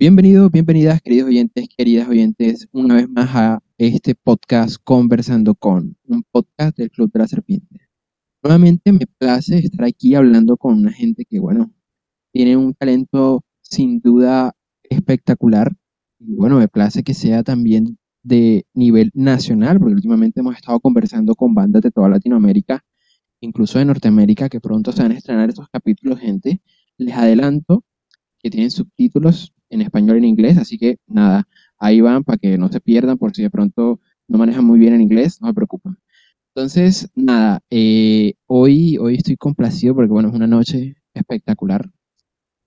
Bienvenidos, bienvenidas, queridos oyentes, queridas oyentes, una vez más a este podcast Conversando con, un podcast del Club de la Serpiente. Nuevamente me place estar aquí hablando con una gente que, bueno, tiene un talento sin duda espectacular. Y bueno, me place que sea también de nivel nacional, porque últimamente hemos estado conversando con bandas de toda Latinoamérica, incluso de Norteamérica, que pronto se van a estrenar estos capítulos, gente. Les adelanto que tienen subtítulos en español y en inglés, así que nada, ahí van para que no se pierdan, por si de pronto no manejan muy bien en inglés, no se preocupen. Entonces, nada, eh, hoy, hoy estoy complacido porque, bueno, es una noche espectacular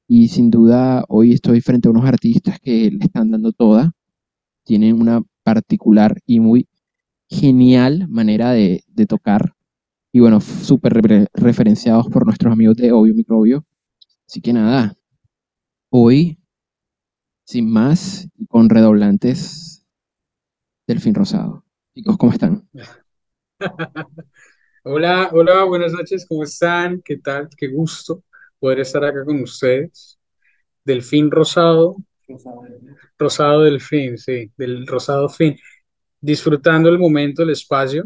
y sin duda hoy estoy frente a unos artistas que le están dando toda, tienen una particular y muy genial manera de, tocar y, bueno, súper referenciados por nuestros amigos de Obvio Microbio. Así que nada, hoy sin más y con redoblantes del fin rosado. Chicos, ¿cómo están? hola, hola, buenas noches, ¿cómo están? ¿Qué tal? Qué gusto poder estar acá con ustedes. Delfín rosado. Rosado delfín, sí, del rosado fin. Disfrutando el momento, el espacio.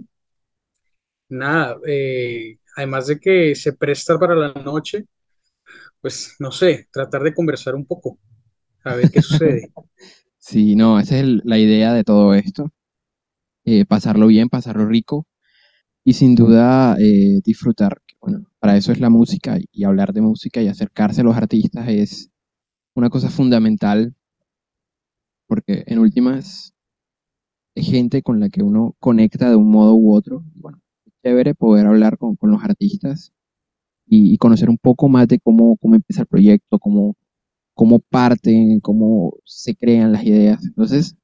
Nada, eh, además de que se presta para la noche, pues no sé, tratar de conversar un poco a ver qué sucede. sí, no, esa es la idea de todo esto. Eh, pasarlo bien, pasarlo rico y sin duda eh, disfrutar. Bueno, para eso es la música y hablar de música y acercarse a los artistas es una cosa fundamental porque en últimas es gente con la que uno conecta de un modo u otro. Bueno, es chévere poder hablar con, los artistas y, conocer un poco más de cómo, cómo empieza el proyecto, cómo, cómo parten, cómo se crean las ideas. Entonces,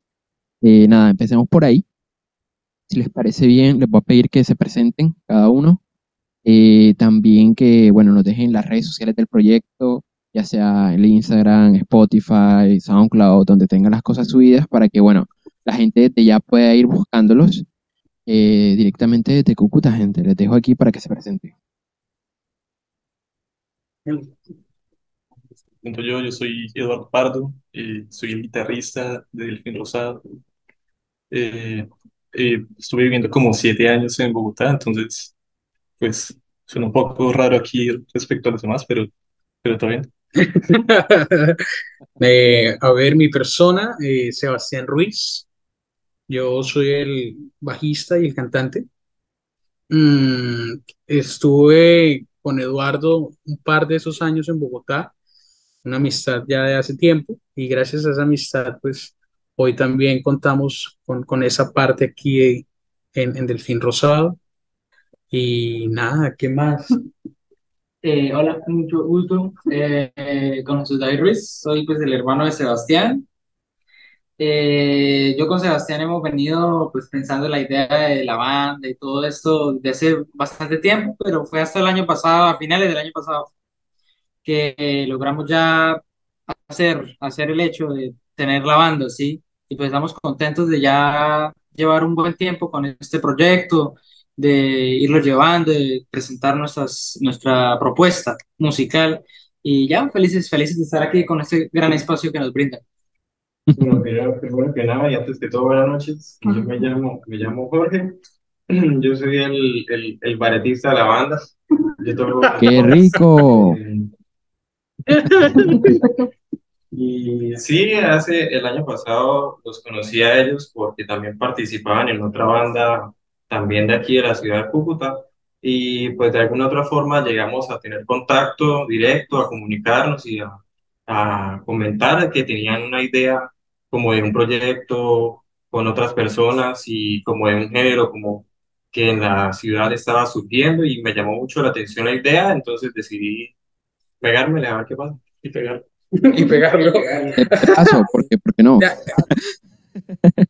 eh, nada, empecemos por ahí. Si les parece bien, les voy a pedir que se presenten cada uno. Eh, también que, bueno, nos dejen las redes sociales del proyecto, ya sea en Instagram, Spotify, SoundCloud, donde tengan las cosas subidas para que, bueno, la gente ya pueda ir buscándolos eh, directamente desde Cúcuta, gente. Les dejo aquí para que se presenten yo, yo soy Eduardo Pardo, eh, soy el guitarrista de Delfín Rosado. Eh, eh, estuve viviendo como siete años en Bogotá, entonces, pues, suena un poco raro aquí respecto a los demás, pero, pero está bien. a ver, mi persona, Sebastián Ruiz. Yo soy el bajista y el cantante. Mm, estuve con Eduardo un par de esos años en Bogotá una amistad ya de hace tiempo y gracias a esa amistad, pues hoy también contamos con, con esa parte aquí en, en, Delfín Rosado. Y nada, ¿qué más? Eh, hola, mucho gusto. Eh, con Jesús David Ruiz, soy pues el hermano de Sebastián. Eh, yo con Sebastián hemos venido pues pensando en la idea de la banda y todo esto desde hace bastante tiempo, pero fue hasta el año pasado, a finales del año pasado, que logramos ya hacer, hacer el hecho de tener la banda, ¿sí? Y pues estamos contentos de ya llevar un buen tiempo con este proyecto, de irlo llevando, de presentar nuestras, nuestra propuesta musical y ya felices, felices de estar aquí con este gran espacio que nos brinda. Bueno, primero que nada y antes de todo, buenas noches. Yo me llamo, me llamo Jorge. Yo soy el, el, el baretista de la banda. ¡Qué rico! Y sí, hace el año pasado los conocí a ellos porque también participaban en otra banda también de aquí de la ciudad de Cúcuta. Y pues de alguna otra forma llegamos a tener contacto directo, a comunicarnos y a, a comentar que tenían una idea como de un proyecto con otras personas y como de un género como que en la ciudad estaba surgiendo y me llamó mucho la atención la idea, entonces decidí pegármele a ver qué pasa y pegarlo. y pegarlo. ¿Por qué, ¿Por qué no?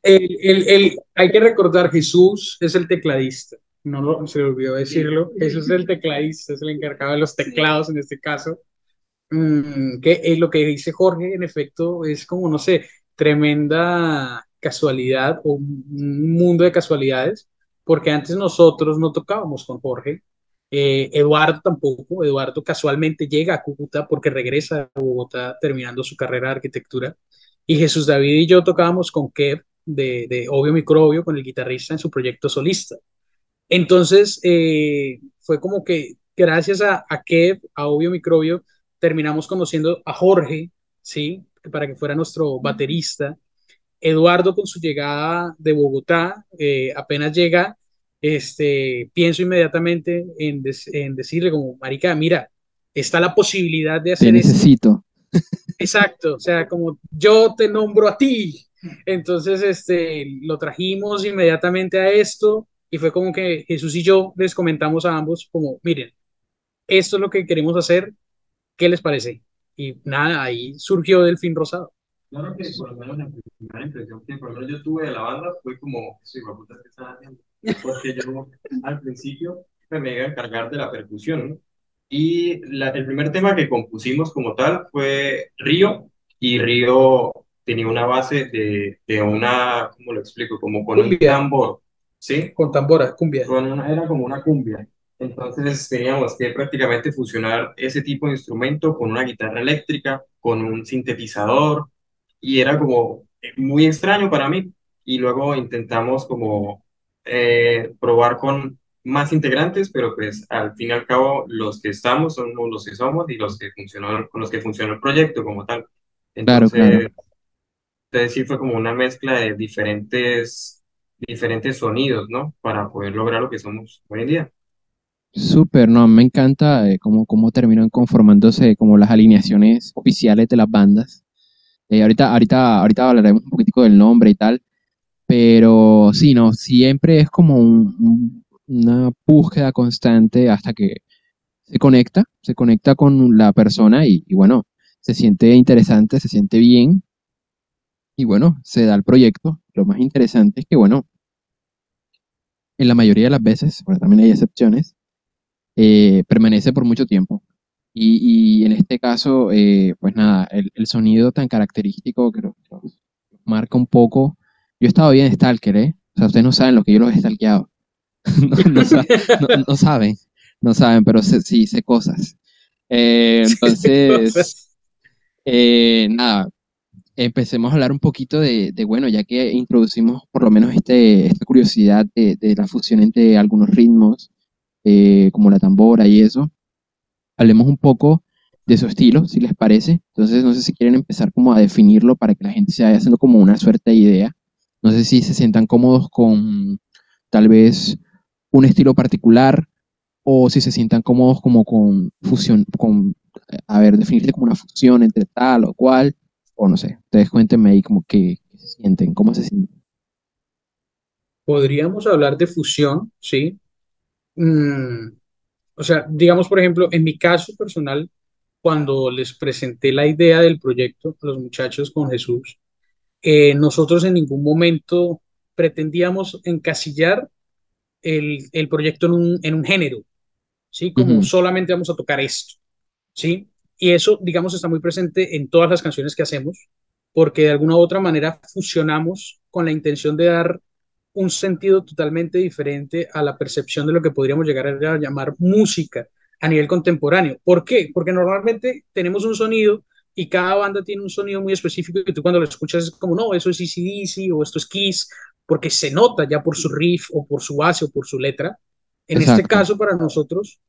El, el, el, hay que recordar, Jesús es el tecladista. No lo, se le olvidó decirlo. Jesús es el tecladista, es el encargado de los teclados en este caso. Mm, que es lo que dice Jorge, en efecto, es como, no sé, tremenda casualidad o un mundo de casualidades, porque antes nosotros no tocábamos con Jorge, Eh, Eduardo tampoco, Eduardo casualmente llega a Cúcuta porque regresa a Bogotá terminando su carrera de arquitectura. Y Jesús David y yo tocábamos con Kev de, de Obvio Microbio, con el guitarrista en su proyecto solista. Entonces, eh, fue como que gracias a, a Kev, a Obvio Microbio, terminamos conociendo a Jorge, ¿sí? Para que fuera nuestro baterista. Eduardo con su llegada de Bogotá, eh, apenas llega, este, pienso inmediatamente en, des- en decirle como, marica, mira, está la posibilidad de Te hacer esto. necesito. Exacto, o sea, como yo te nombro a ti. Entonces, este, lo trajimos inmediatamente a esto y fue como que Jesús y yo les comentamos a ambos como, miren, esto es lo que queremos hacer, ¿qué les parece? Y nada, ahí surgió Delfín Rosado. Claro que por lo menos la primera impresión que por lo menos yo tuve de la banda fue como, eso hijo de puta, ¿qué están haciendo? Porque yo al principio me iba a encargar de la percusión, ¿no? Y la- el primer tema que compusimos como tal fue Río, y Río tenía una base de, de una, ¿cómo lo explico? Como con un Cumbia. tambor, ¿sí? Con tambora, cumbia. Con una- era como una cumbia. Entonces teníamos que prácticamente fusionar ese tipo de instrumento con una guitarra eléctrica, con un sintetizador, y era como eh, muy extraño para mí. Y luego intentamos como eh, probar con más integrantes, pero pues al fin y al cabo los que estamos son los que somos y los que funcionó, con los que funcionó el proyecto como tal. Claro, claro. Entonces, entonces sí fue como una mezcla de diferentes, diferentes sonidos, ¿no? Para poder lograr lo que somos hoy en día. Súper, no, me encanta eh, cómo, cómo terminan conformándose como las alineaciones oficiales de las bandas. Eh, ahorita, ahorita, ahorita hablaremos un poquitico del nombre y tal, pero sí, no, siempre es como un- un- una búsqueda constante hasta que se conecta, se conecta con la persona y, bueno, se siente interesante, se siente bien y bueno, se da el proyecto. Lo más interesante es que bueno, en la mayoría de las veces, porque también hay excepciones, eh, permanece por mucho tiempo. Y, y en este caso, eh, pues nada, el, el sonido tan característico que los, los marca un poco. Yo he estado bien Stalker, ¿eh? O sea, ustedes no saben lo que yo los he stalkeado. no, no no- no saben, no saben, pero sí sé cosas. Eh, entonces, eh, nada, empecemos a hablar un poquito de, de, bueno, ya que introducimos por lo menos este, esta curiosidad de, de la fusión entre algunos ritmos, eh, como la tambora y eso, hablemos un poco de su estilo, si les parece. Entonces, no sé si quieren empezar como a definirlo para que la gente se vaya haciendo como una suerte de idea. No sé si se sientan cómodos con tal vez un estilo particular o si se sientan cómodos como con fusión, con, a ver, definirse como una fusión entre tal o cual, o no sé, ustedes cuéntenme ahí como que, se sienten, cómo se sienten. Podríamos hablar de fusión, ¿sí? Mm, o sea, digamos, por ejemplo, en mi caso personal, cuando les presenté la idea del proyecto a los muchachos con Jesús, eh, nosotros en ningún momento pretendíamos encasillar el, el proyecto en un, en un género, ¿sí? Como solamente vamos a tocar esto, ¿sí? Y eso, digamos, está muy presente en todas las canciones que hacemos, porque de alguna u otra manera fusionamos con la intención de dar un sentido totalmente diferente a la percepción de lo que podríamos llegar a llamar música a nivel contemporáneo. ¿Por qué? Porque normalmente tenemos un sonido y cada banda tiene un sonido muy específico y tú cuando lo escuchas es como, no, eso es AC/DC o esto es Kiss, porque se nota ya por su riff o por su base o por su letra. En este caso, para nosotros,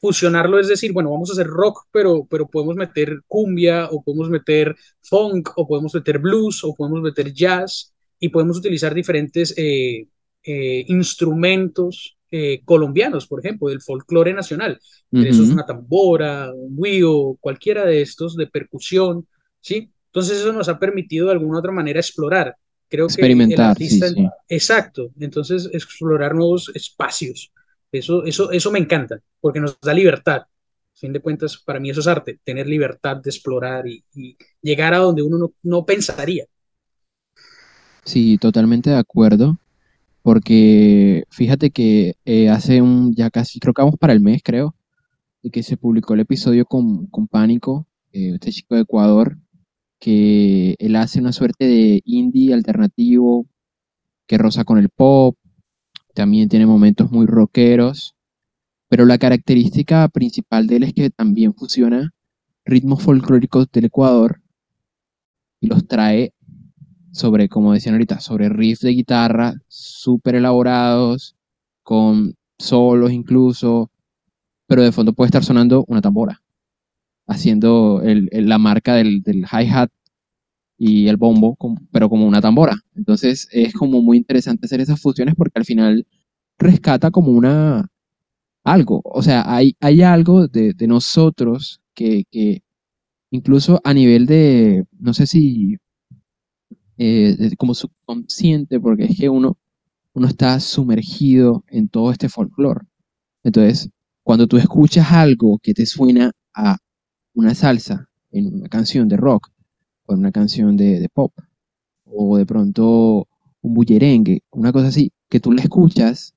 fusionarlo es decir, bueno, vamos a hacer rock, pero, pero podemos meter cumbia o podemos meter funk o podemos meter blues o podemos meter jazz y podemos utilizar diferentes eh, eh, instrumentos eh, colombianos, por ejemplo, del folclore nacional. Entre esos Ujú. una tambora, un guío, cualquiera de estos de percusión, ¿sí? Entonces eso nos ha permitido de alguna u otra manera explorar. Creo que el Experimentar, sí, artista, sí. exacto, entonces explorar nuevos espacios. Eso, eso, eso me encanta, porque nos da libertad. A fin de cuentas, para mí eso es arte, tener libertad de explorar y, y llegar a donde uno no, no pensaría. Sí, totalmente de acuerdo, porque fíjate que eh, hace un, ya casi, creo que vamos para el mes, creo, de que se publicó el episodio con, con Pánico, eh, este chico de Ecuador, que él hace una suerte de indie alternativo que roza con el pop, también tiene momentos muy rockeros. pero la característica principal de él es que también fusiona ritmos folclóricos del Ecuador y los trae sobre, como decían ahorita, sobre riffs de guitarra súper elaborados, con solos incluso, pero de fondo puede estar sonando una tambora, haciendo la marca del, del hi-hat y el bombo, pero como una tambora. Entonces es como muy interesante hacer esas fusiones porque al final rescata como una algo, o sea, hay, hay algo de, de nosotros que, que incluso a nivel de, no sé si eh, como subconsciente, porque es que uno, uno está sumergido en todo este folclore. Entonces, cuando tú escuchas algo que te suena a una salsa en una canción de rock o en una canción de, de pop, o de pronto un bullerengue, una cosa así, que tú la escuchas,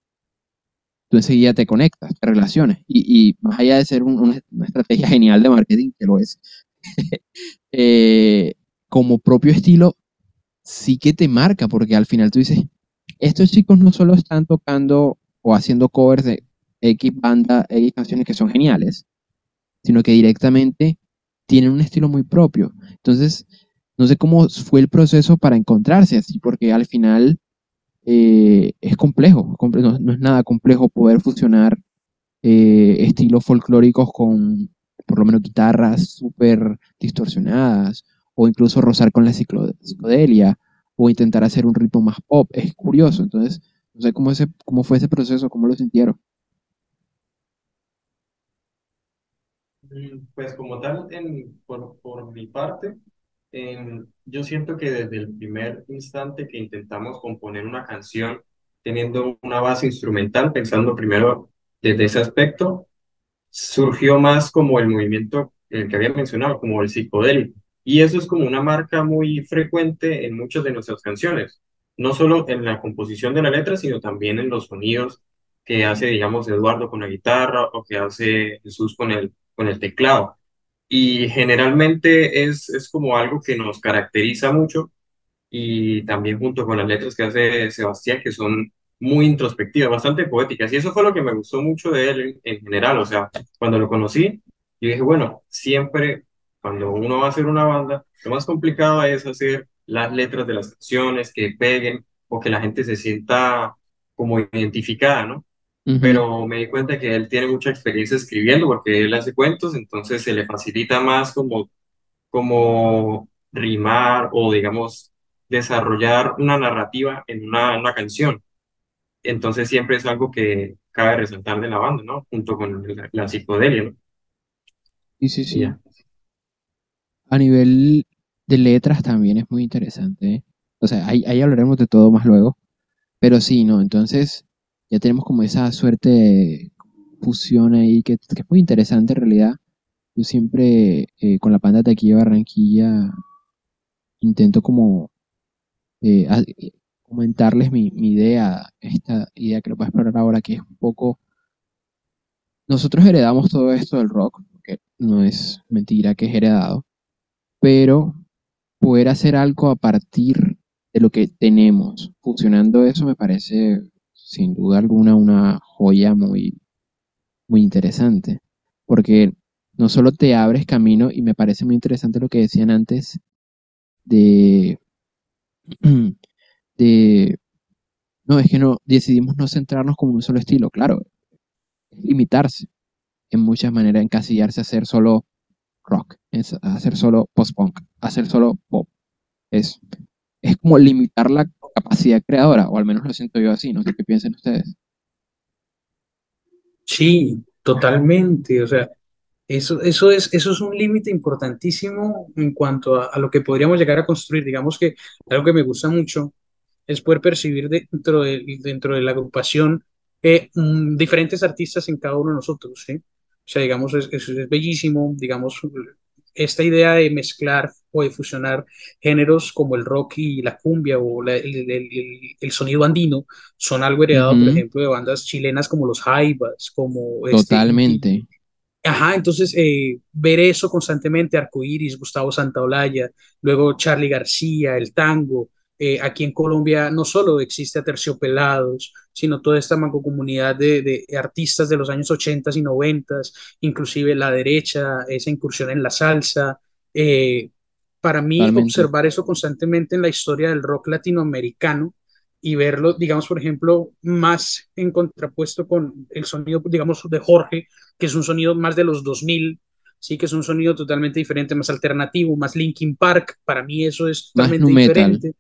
tú enseguida te conectas, te relacionas. Y, y más allá de ser un- una, una estrategia genial de marketing, que lo es, eh, como propio estilo, sí que te marca, porque al final tú dices, estos chicos no solo están tocando o haciendo covers de X banda, X canciones que son geniales, sino que directamente tienen un estilo muy propio. Entonces, no sé cómo fue el proceso para encontrarse así, porque al final eh, es complejo, comple- no, no es nada complejo poder fusionar eh, estilos folclóricos con por lo menos guitarras súper distorsionadas, o incluso rozar con la psicodelia, o intentar hacer un ritmo más pop. Es curioso, entonces, no sé cómo, ese, cómo fue ese proceso, cómo lo sintieron. Mm, Pues como tal, por, por mi parte, yo siento que desde el primer instante que intentamos componer una canción, teniendo una base instrumental, pensando primero desde ese aspecto, surgió más como el movimiento el que había mencionado, como el psicodélico. Y eso es como una marca muy frecuente en muchas de nuestras canciones, no solo en la composición de la letra, sino también en los sonidos que hace, digamos, Eduardo con la guitarra o que hace Jesús con el, con el teclado. Y generalmente es, es como algo que nos caracteriza mucho y también junto con las letras que hace Sebastián, que son muy introspectivas, bastante poéticas. Y eso fue lo que me gustó mucho de él en, en general. O sea, cuando lo conocí, yo dije, bueno, siempre cuando uno va a hacer una banda, lo más complicado es hacer las letras de las canciones que peguen o que la gente se sienta como identificada, ¿no? Ujú, Pero me di cuenta que él tiene mucha experiencia escribiendo porque él hace cuentos, entonces se le facilita más como como rimar o, digamos, desarrollar una narrativa en una, una canción. Entonces siempre es algo que cabe resaltar de la banda, ¿no? Junto con la, la psicodelia, ¿no? Sí, sí, sí. ya. A nivel de letras también es muy interesante. O sea, ahí, ahí hablaremos de todo más luego. Pero sí, ¿no? Entonces ya tenemos como esa suerte de fusión ahí que, que es muy interesante en realidad. Yo siempre eh, con la banda de aquí de Barranquilla intento como eh, eh, comentarles mi, mi idea, esta idea que lo voy a explorar ahora, que es un poco... Nosotros heredamos todo esto del rock, porque no es mentira que es heredado, pero poder hacer algo a partir de lo que tenemos, fusionando eso me parece sin duda alguna una joya muy, muy interesante, porque no solo te abres camino, y me parece muy interesante lo que decían antes de, de, no, es que no, decidimos no centrarnos como un solo estilo, claro, limitarse en muchas maneras, encasillarse a hacer solo rock, es- hacer solo post-punk, hacer solo pop, es, es como limitar la capacidad creadora, o al menos lo siento yo así, no sé qué piensen ustedes. Sí, totalmente. O sea, eso, eso es, eso es un límite importantísimo en cuanto a, a lo que podríamos llegar a construir. Digamos que algo que me gusta mucho es poder percibir dentro de, dentro de la agrupación eh, mm, diferentes artistas en cada uno de nosotros, ¿sí? O sea, digamos, es, es, es bellísimo, digamos, esta idea de mezclar o de fusionar géneros como el rock y la cumbia o la- el, el- el- sonido andino son algo heredado, por ejemplo, de bandas chilenas como los Jaivas, como este totalmente. Ajá, entonces eh, ver eso constantemente, Arcoiris, Gustavo Santaolalla, luego Charly García, el tango, eh, aquí en Colombia no solo existe Aterciopelados, sino toda esta mancomunidad de, de artistas de los años 80 y 90, inclusive la derecha, esa incursión en la salsa. eh, para mí, Totalmente. observar eso constantemente en la historia del rock latinoamericano y verlo, digamos, por ejemplo, más en contrapuesto con el sonido, digamos, de Jorge, que es un sonido más de los 2000, sí, que es un sonido totalmente diferente, más alternativo, más Linkin Park, para mí eso es totalmente diferente.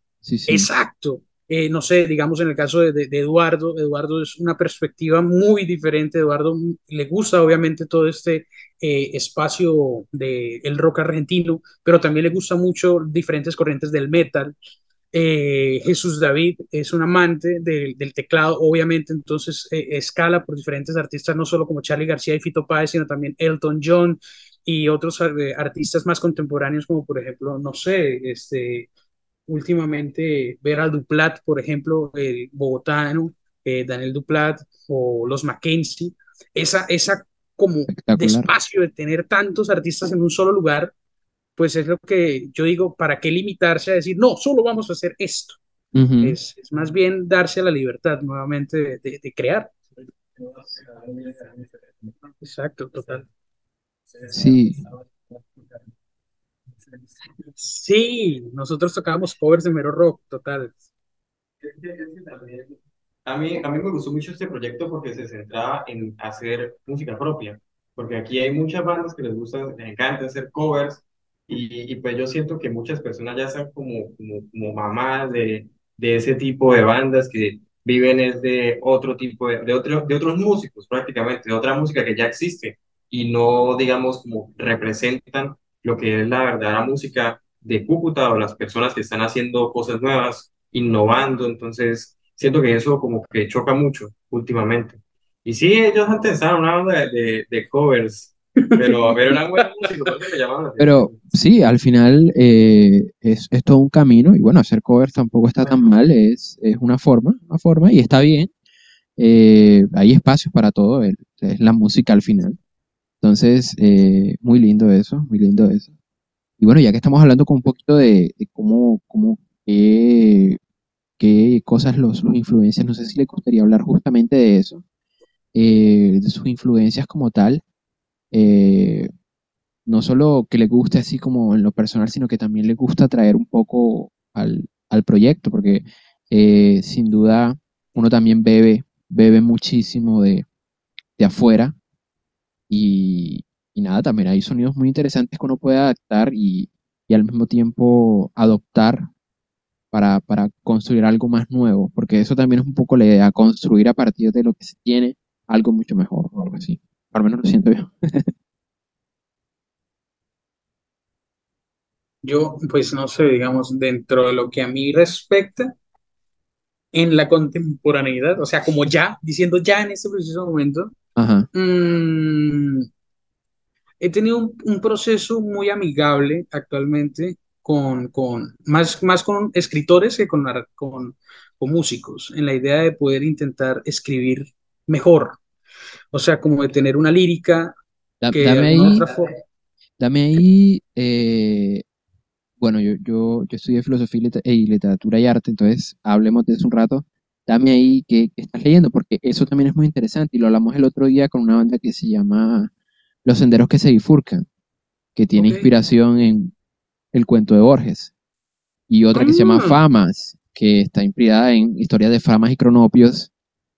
Exacto. Eh, no sé, digamos en el caso de, de- de Eduardo, Eduardo es una perspectiva muy diferente. Eduardo mm, le gusta obviamente todo este eh, espacio del rock argentino, pero también le gusta mucho diferentes corrientes del metal. Eh, Jesús David es un amante del, del teclado, obviamente, entonces escala por diferentes artistas, no solo como Charlie García y Fito Páez, sino también Elton John y otros artistas más contemporáneos, como por ejemplo, no sé, este últimamente ver a Duplat, por ejemplo, el bogotano, eh, Daniel Duplat o los Mackenzie, esa, esa como despacio de tener tantos artistas en un solo lugar, pues es lo que yo digo, ¿para qué limitarse a decir, no, solo vamos a hacer esto? Es, es más bien darse la libertad nuevamente de, de- de crear. Exacto, total. Sí, Sí, nosotros tocábamos covers de mero rock, total. A mí, a mí me gustó mucho este proyecto porque se centraba en hacer música propia, porque aquí hay muchas bandas que les gusta, les encanta hacer covers y, y pues yo siento que muchas personas ya están como, como, como mamás de, de ese tipo de bandas que viven es de otro tipo de, de, otro, de otros músicos prácticamente, de otra música que ya existe y no digamos como representan lo que es la verdadera música de Cúcuta o las personas que están haciendo cosas nuevas, innovando, entonces siento que eso como que choca mucho últimamente. Y sí, ellos antes estaban en una banda de, covers, pero, pero eran buenos músicos, llamaban la pero sí, al final eh, es, es todo un camino y bueno, hacer covers tampoco está tan mal, es, es una forma, una forma y está bien. Eh, hay espacios para todo, es la música al final. Entonces, eh, muy lindo eso, muy lindo eso. Y bueno, ya que estamos hablando con un poquito de, cómo, cómo, qué, cosas los, influencias, no sé si le gustaría hablar justamente de eso, eh, de sus influencias como tal. eh, no solo que le guste así como en lo personal, sino que también le gusta traer un poco al, al proyecto, porque sin duda uno también bebe, bebe muchísimo de, de afuera y, y nada, también hay sonidos muy interesantes que uno puede adaptar y, y al mismo tiempo adoptar para, para construir algo más nuevo, porque eso también es un poco la idea, construir a partir de lo que se tiene algo mucho mejor o algo así. Al menos lo siento yo. Yo, pues no sé, digamos, dentro de lo que a mí respecta, en la contemporaneidad, o sea, como ya, diciendo ya en este preciso momento, Ajá, mm, he tenido un, un proceso muy amigable actualmente con, con más, más con escritores que con, con, con músicos, en la idea de poder intentar escribir mejor, o sea, como de tener una lírica Da- que de dame ahí, otra forma... dame ahí, eh, bueno, yo, yo, yo estudié filosofía y literatura y arte, entonces hablemos de eso un rato. Dame ahí qué, qué estás leyendo, porque eso también es muy interesante y lo hablamos el otro día con una banda que se llama Los Senderos que se bifurcan, que tiene inspiración en el cuento de Borges, y otra que se llama Ah. Famas, que está inspirada en historias de Famas y Cronopios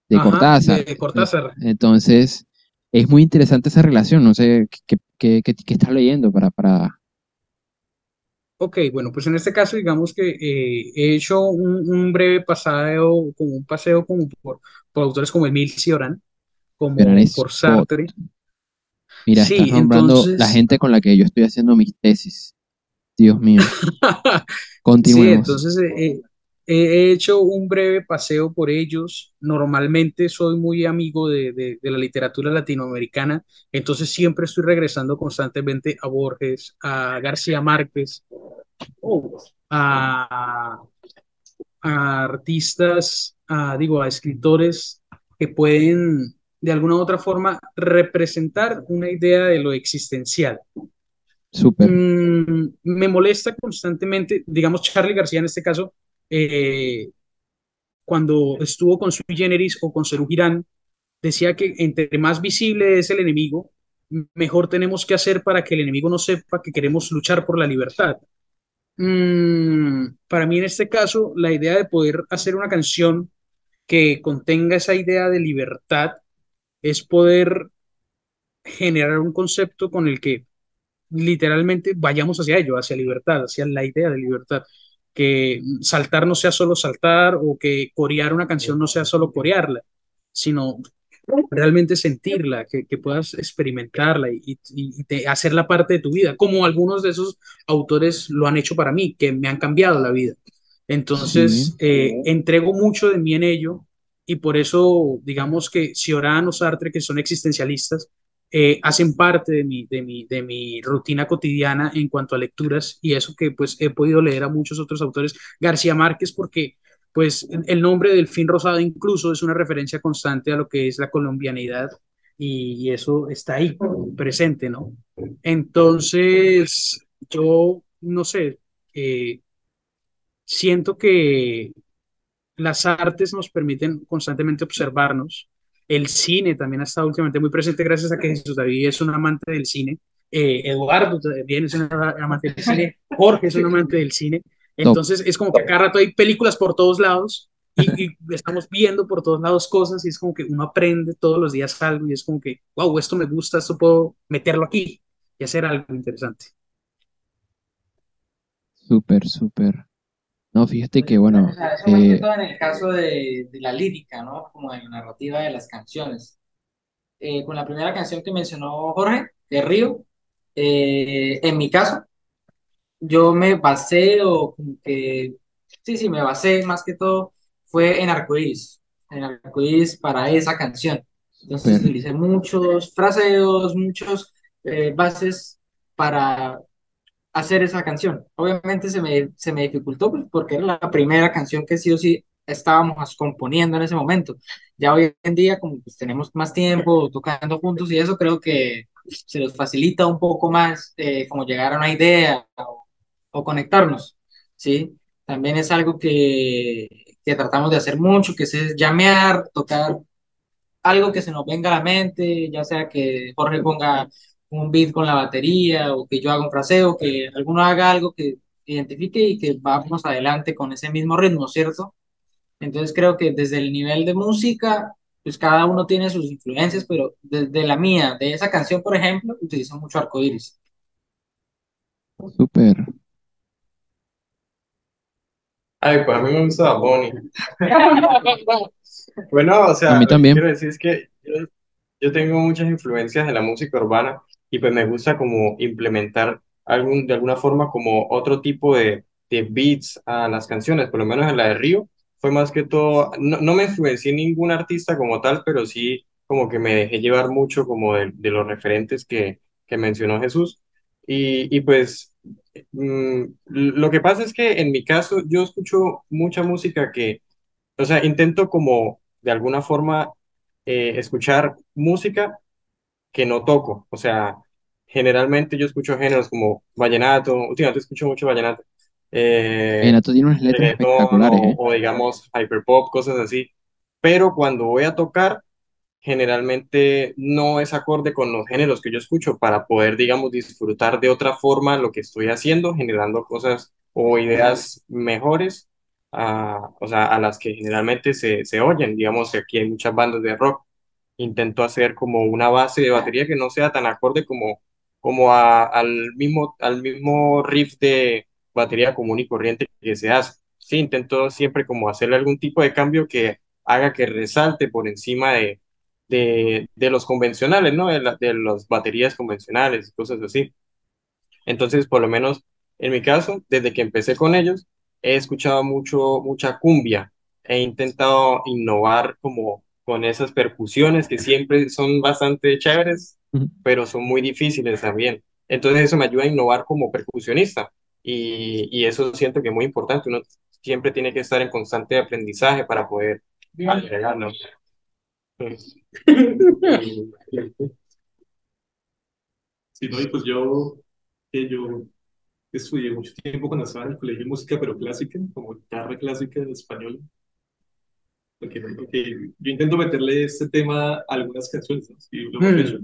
de Ajá, Cortázar. de Cortázar. Entonces, es muy interesante esa relación, no sé qué, qué, qué, qué estás leyendo para, para... Ok, bueno, pues en este caso digamos que eh, he hecho un, un breve paseo, como un paseo como por, por autores como Emile Cioran, como Verán, por Sartre. Mira, Sí, estás nombrando entonces- la gente con la que yo estoy haciendo mis tesis. Dios mío, Sí, continuemos. entonces eh, eh, he hecho un breve paseo por ellos. Normalmente soy muy amigo de, de- de la literatura latinoamericana, entonces siempre estoy regresando constantemente a Borges, a García Márquez, a, a artistas, a, digo, a escritores que pueden de alguna u otra forma representar una idea de lo existencial. Súper. Mm, me molesta constantemente, digamos, Charlie García en este caso, eh, cuando estuvo con Sui Generis o con Serú Girán, decía que entre más visible es el enemigo, mejor tenemos que hacer para que el enemigo no sepa que queremos luchar por la libertad. Mm, para mí en este caso, la idea de poder hacer una canción que contenga esa idea de libertad es poder generar un concepto con el que literalmente vayamos hacia ello, hacia libertad, hacia la idea de libertad. Que saltar no sea solo saltar o que corear una canción no sea solo corearla, sino realmente sentirla, que, que puedas experimentarla y, y, y hacerla parte de tu vida, como algunos de esos autores lo han hecho para mí, que me han cambiado la vida. Entonces, Sí. eh, entrego mucho de mí en ello y por eso, digamos que Cioran o Sartre, que son existencialistas, eh, hacen parte de mi, de, mi, de mi rutina cotidiana en cuanto a lecturas y eso que pues he podido leer a muchos otros autores, García Márquez, porque pues el nombre del fin rosado incluso es una referencia constante a lo que es la colombianidad y, eso está ahí presente, ¿no? Entonces, yo no sé, eh, siento que las artes nos permiten constantemente observarnos. El cine también ha estado últimamente muy presente gracias a que Jesús David es un amante del cine. Eh, Eduardo también es un amante del cine. Jorge es un amante del cine. Entonces es como que cada rato hay películas por todos lados y, y, estamos viendo por todos lados cosas y es como que uno aprende todos los días algo y es como que, wow, esto me gusta, esto puedo meterlo aquí y hacer algo interesante. Súper, súper. No, fíjate que, bueno, O sea, eso más que eh, todo en el caso de, de la lírica, ¿no? Como de la narrativa de las canciones. Eh, con la primera canción que mencionó Jorge, de Río, eh, en mi caso, yo me basé o como que, sí, sí, me basé más que todo, fue en Arcoíris, en Arcoíris para esa canción. Entonces utilicé muchos fraseos, muchos eh, bases para hacer esa canción. Obviamente se me, se me dificultó pues, porque era la primera canción que sí o sí estábamos componiendo en ese momento. Ya hoy en día, como pues, tenemos más tiempo tocando juntos y eso, creo que se nos facilita un poco más eh, como llegar a una idea o, o, conectarnos, ¿sí? También es algo que, que tratamos de hacer mucho, que es llamear, tocar algo que se nos venga a la mente, ya sea que Jorge ponga un beat con la batería o que yo haga un fraseo, que alguno haga algo que identifique y que vamos adelante con ese mismo ritmo, ¿cierto? Entonces creo que desde el nivel de música, pues cada uno tiene sus influencias, pero desde la mía, de esa canción, por ejemplo, utilizo mucho arcoíris. Súper. Ay, pues a mí me gusta Bunny. Bueno, o A sea, mí lo que también. quiero decir es que yo, yo tengo muchas influencias de la música urbana y pues me gusta como implementar algún, de alguna forma como otro tipo de, de beats a las canciones, por lo menos en la de Río, fue más que todo, no, no me influencié en ningún artista como tal, pero sí como que me dejé llevar mucho como de, de los referentes que, que mencionó Jesús. Y, y pues mm, lo que pasa es que en mi caso yo escucho mucha música que o sea, intento como de alguna forma eh, escuchar música que no toco. O sea, generalmente yo escucho géneros como vallenato, últimamente escucho mucho vallenato, eh, Vallenato tiene unas letras reggaetón espectaculares, o, ¿eh? o digamos hyperpop, cosas así. Pero cuando voy a tocar, generalmente no es acorde con los géneros que yo escucho para poder, digamos, disfrutar de otra forma lo que estoy haciendo, generando cosas o ideas mejores a, o sea, a las que generalmente se, se oyen. Digamos que aquí hay muchas bandas de rock. Intento hacer como una base de batería que no sea tan acorde como, como a- al mismo, al mismo riff de batería común y corriente que se hace. Sí, intento siempre como hacerle algún tipo de cambio que haga que resalte por encima de de, de los convencionales, ¿no? De, la- de las baterías convencionales cosas así. Entonces, por lo menos en mi caso, desde que empecé con ellos, he escuchado mucho, mucha cumbia. He intentado innovar como con esas percusiones que siempre son bastante chéveres, Ujú. pero son muy difíciles también. Entonces, eso me ayuda a innovar como percusionista. Y, y eso siento que es muy importante. Uno siempre tiene que estar en constante aprendizaje para poder agregar, ¿no? Sí, no, y pues yo, que yo estudié mucho tiempo cuando estaba en el colegio de música, pero clásica, como guitarra clásica en español. Porque, porque yo intento meterle este tema a algunas canciones, ¿no? Sí, lo hemos Mm, hecho.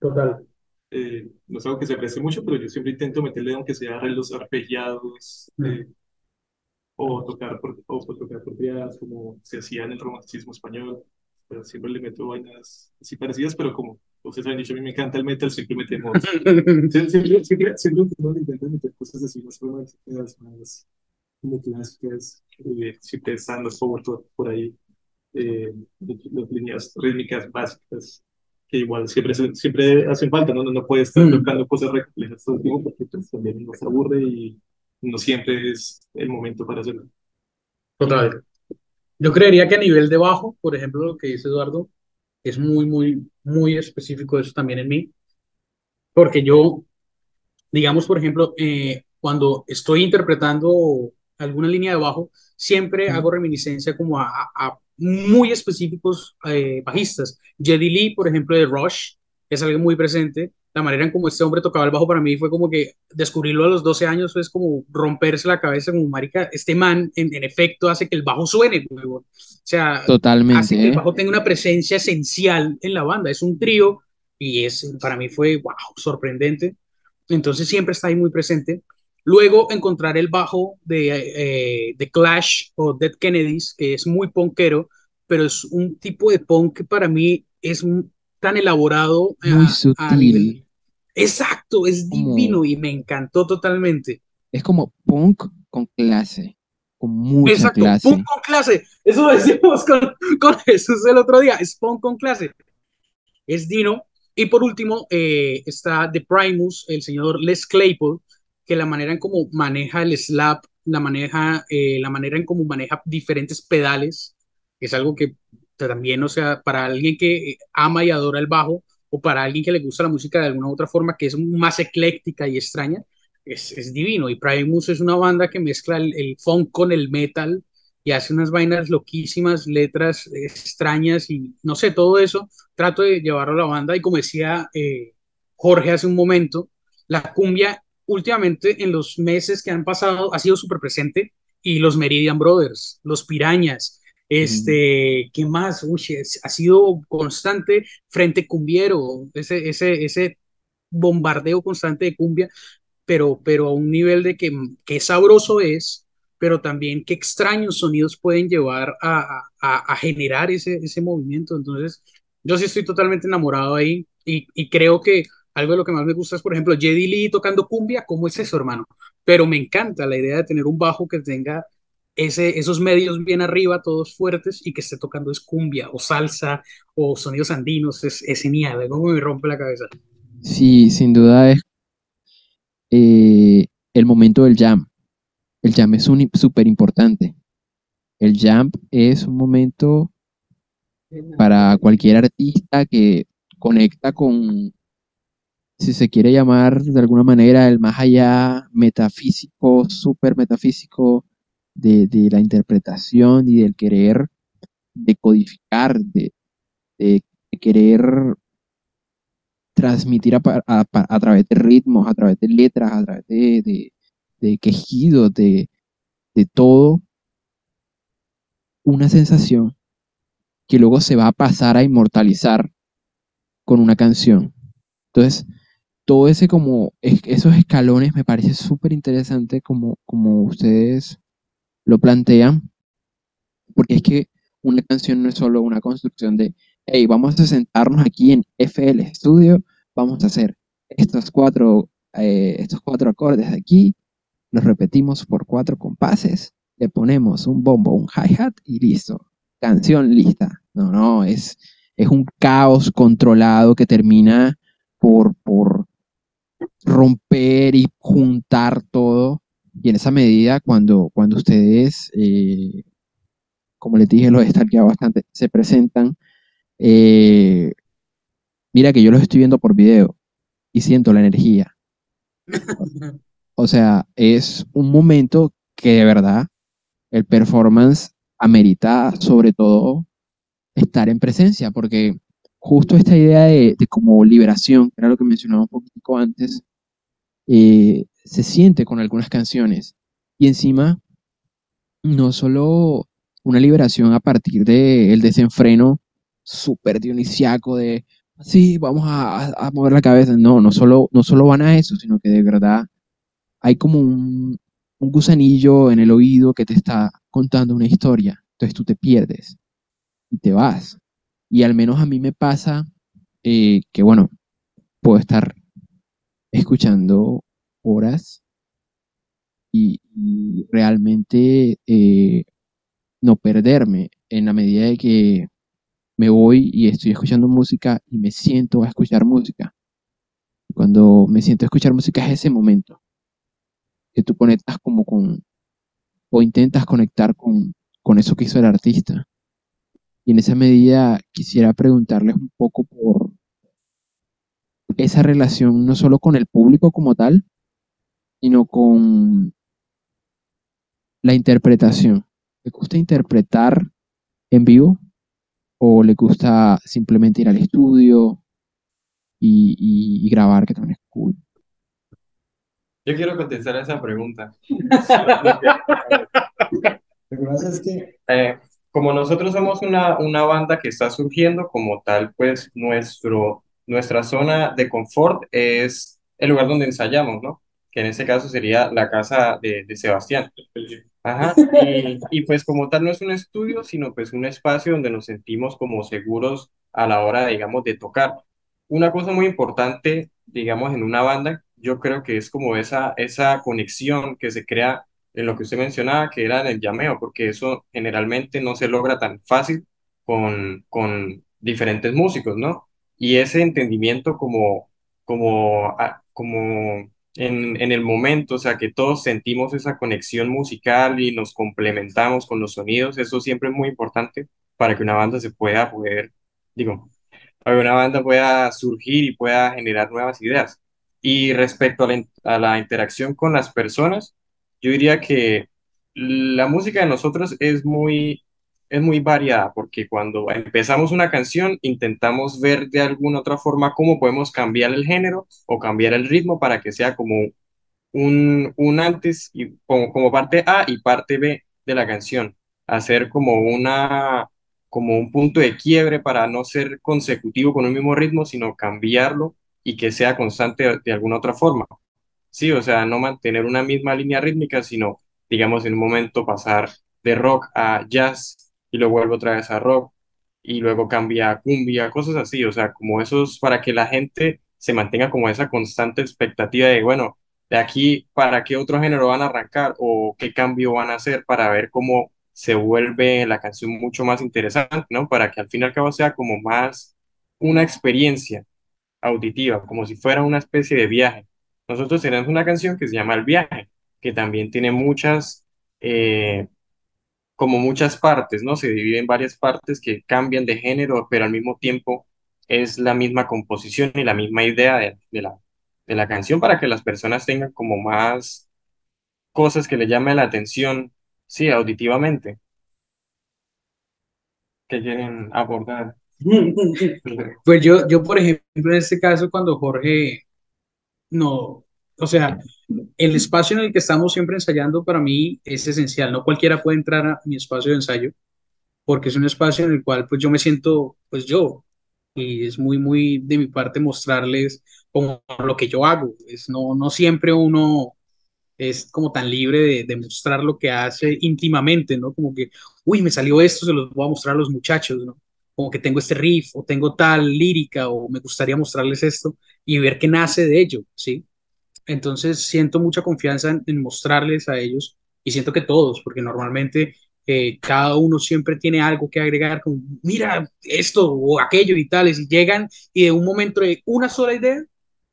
total. Eh, no es algo que se aprecie mucho, pero yo siempre intento meterle, aunque sea arreglos arpegiados, Mm. eh, o tocar por, o por tocar por triadas, como se hacía en el romanticismo español. Pero siempre le meto vainas así parecidas, pero como ustedes han dicho, a mí me encanta el metal, siempre metemos. Siempre, siempre, siempre, siempre uno intenta meter cosas así más románticas, más como clásicas, eh, siempre están los chord por ahí, eh, las líneas rítmicas básicas, que igual siempre, siempre hacen falta, ¿no? Uno no puede estar Mm. tocando cosas re complejas todo el tiempo porque pues, también nos aburre y no siempre es el momento para hacerlo. Total. Yo creería que a nivel de bajo, por ejemplo, lo que dice Eduardo, es muy, muy, muy específico eso también en mí, porque yo, digamos, por ejemplo, eh, cuando estoy interpretando alguna línea de bajo, siempre hago reminiscencia como a- a muy específicos eh, bajistas. Geddy Lee, por ejemplo, de Rush, es algo muy presente. La manera en cómo este hombre tocaba el bajo para mí fue como que descubrirlo a los 12 años es como romperse la cabeza como marica, este man en, en efecto hace que el bajo suene. O sea, hace que Totalmente, el ¿eh? bajo tenga una presencia esencial en la banda. Es un trío y es, para mí fue, wow, sorprendente. Entonces siempre está ahí muy presente. Luego encontrar el bajo de, eh, de Clash o Dead Kennedys, que es muy punkero, pero es un tipo de punk que para mí es tan elaborado Muy a, sutil, Exacto, es como, divino y me encantó totalmente. es como punk con clase, con mucha Exacto, punk clase. con clase. Eso lo decimos con, con Jesús el otro día, es punk con clase. es Dino. Y por último eh, está The Primus, el señor Les Claypool, que la manera en cómo maneja el slap, la, maneja, eh, la manera en cómo maneja diferentes pedales, es algo que también, o sea, para alguien que ama y adora el bajo, o para alguien que le gusta la música de alguna otra forma, que es más ecléctica y extraña, es, divino. Y Primus es una banda que mezcla el, el funk con el metal y hace unas vainas loquísimas, letras extrañas y no sé, todo eso trato de llevarlo a la banda y como decía eh, Jorge hace un momento, la cumbia últimamente en los meses que han pasado ha sido súper presente y los Meridian Brothers, los Pirañas, Mm. este, ¿qué más? Uy, es- ha sido constante frente cumbiero, ese, ese, ese bombardeo constante de cumbia, pero, pero a un nivel de que, que sabroso es, pero también qué extraños sonidos pueden llevar a, a, a generar ese, ese movimiento. Entonces, yo sí estoy totalmente enamorado ahí y, y creo que algo de lo que más me gusta es, por ejemplo, Jedi Lee tocando cumbia, ¿cómo es eso, hermano? Pero me encanta la idea de tener un bajo que tenga ese, esos medios bien arriba, todos fuertes, y que esté tocando es cumbia o salsa o sonidos andinos, es, es genial, como me rompe la cabeza. Sí, sin duda es eh, el momento del jam. El jam es un- súper importante. El jam es un momento para cualquier artista que conecta con, si se quiere llamar de alguna manera, el más allá metafísico, súper metafísico de, de la interpretación y del querer decodificar, de, de- de querer transmitir a, a través de ritmos, a través de letras, a través de- de quejidos, de, de todo, una sensación que luego se va a pasar a inmortalizar con una canción. Entonces, todo ese como, es- esos escalones me parece súper interesante como, como ustedes lo plantean, porque es que una canción no es solo una construcción de, hey, vamos a sentarnos aquí en FL Studio, vamos a hacer estos cuatro, eh, estos cuatro acordes de aquí, los repetimos por cuatro compases, le ponemos un bombo, un hi-hat y listo, canción lista. No, no, es, es un caos controlado que termina por, por romper y juntar todo. Y en esa medida, cuando, cuando ustedes, eh, como les dije, los he stalkeado bastante, se presentan, eh, mira que yo los estoy viendo por video y siento la energía. O sea, es un momento que de verdad el performance amerita sobre todo estar en presencia, porque justo esta idea de, de como liberación, que era lo que mencionaba un poquitico antes, se siente con algunas canciones. Y encima, no solo una liberación a partir del desenfreno súper dionisiaco de, sí, vamos a, a mover la cabeza. No, no solo, no solo van a eso, sino que de verdad hay como un, un gusanillo en el oído que te está contando una historia. Entonces tú te pierdes y te vas. Y al menos a mí me pasa eh, que, bueno, puedo estar escuchando horas y, realmente eh, no perderme en la medida de que me voy y estoy escuchando música y me siento a escuchar música. Cuando me siento a escuchar música es ese momento que tú conectas como con, o intentas conectar con, con eso que hizo el artista. Y en esa medida quisiera preguntarles un poco por esa relación no solo con el público como tal, sino con la interpretación. ¿Le gusta interpretar en vivo o le gusta simplemente ir al estudio y, y- y grabar, que también es cool? Yo quiero contestar a esa pregunta. Lo que pasa es que, eh, como nosotros somos una, una banda que está surgiendo como tal, pues nuestro, nuestra zona de confort es el lugar donde ensayamos, ¿no? Que en este caso sería la casa de, de Sebastián. Ajá, y, pues como tal no es un estudio, sino pues un espacio donde nos sentimos como seguros a la hora, digamos, de tocar. Una cosa muy importante, digamos, en una banda, yo creo que es como esa, esa conexión que se crea en lo que usted mencionaba, que era en el llameo, porque eso generalmente no se logra tan fácil con, con diferentes músicos, ¿no? Y ese entendimiento como, como, ah, como en, en el momento, o sea, que todos sentimos esa conexión musical y nos complementamos con los sonidos, eso siempre es muy importante para que una banda se pueda poder, digo, para que una banda pueda surgir y pueda generar nuevas ideas. Y respecto a la, a la interacción con las personas, yo diría que la música de nosotros es muy, es muy variada, porque cuando empezamos una canción intentamos ver de alguna otra forma cómo podemos cambiar el género o cambiar el ritmo para que sea como un, un antes y como, como parte A y parte B de la canción, hacer como una, como un punto de quiebre para no ser consecutivo con un mismo ritmo, sino cambiarlo y que sea constante de, alguna otra forma. Sí, o sea, no mantener una misma línea rítmica, sino, digamos, en un momento pasar de rock a jazz y luego vuelvo otra vez a rock y luego cambia a cumbia, cosas así, o sea, como esos para que la gente se mantenga como esa constante expectativa de, bueno, de aquí, ¿para qué otro género van a arrancar o qué cambio van a hacer para ver cómo se vuelve la canción mucho más interesante, ¿no? Para que al fin y al cabo sea como más una experiencia auditiva, como si fuera una especie de viaje. Nosotros tenemos una canción que se llama El viaje, que también tiene muchas, eh, como muchas partes, ¿no? Se divide en varias partes que cambian de género, pero al mismo tiempo es la misma composición y la misma idea de, de la, de la canción para que las personas tengan como más cosas que le llamen la atención, sí, auditivamente, que quieren abordar. Pues yo, yo, por ejemplo, en este caso, cuando Jorge, no, o sea, el espacio en el que estamos siempre ensayando para mí es esencial. No cualquiera puede entrar a mi espacio de ensayo porque es un espacio en el cual pues yo me siento pues yo y es muy, muy de mi parte mostrarles como lo que yo hago. Es, no, no siempre uno es como tan libre de, de mostrar lo que hace íntimamente, ¿no? Como que, uy, me salió esto, se los voy a mostrar a los muchachos, ¿no? Como que tengo este riff o tengo tal lírica o me gustaría mostrarles esto y ver qué nace de ello, ¿sí? Entonces siento mucha confianza en, mostrarles a ellos y siento que todos, porque normalmente eh, cada uno siempre tiene algo que agregar, como, mira esto o aquello y tales, y llegan y de un momento de una sola idea,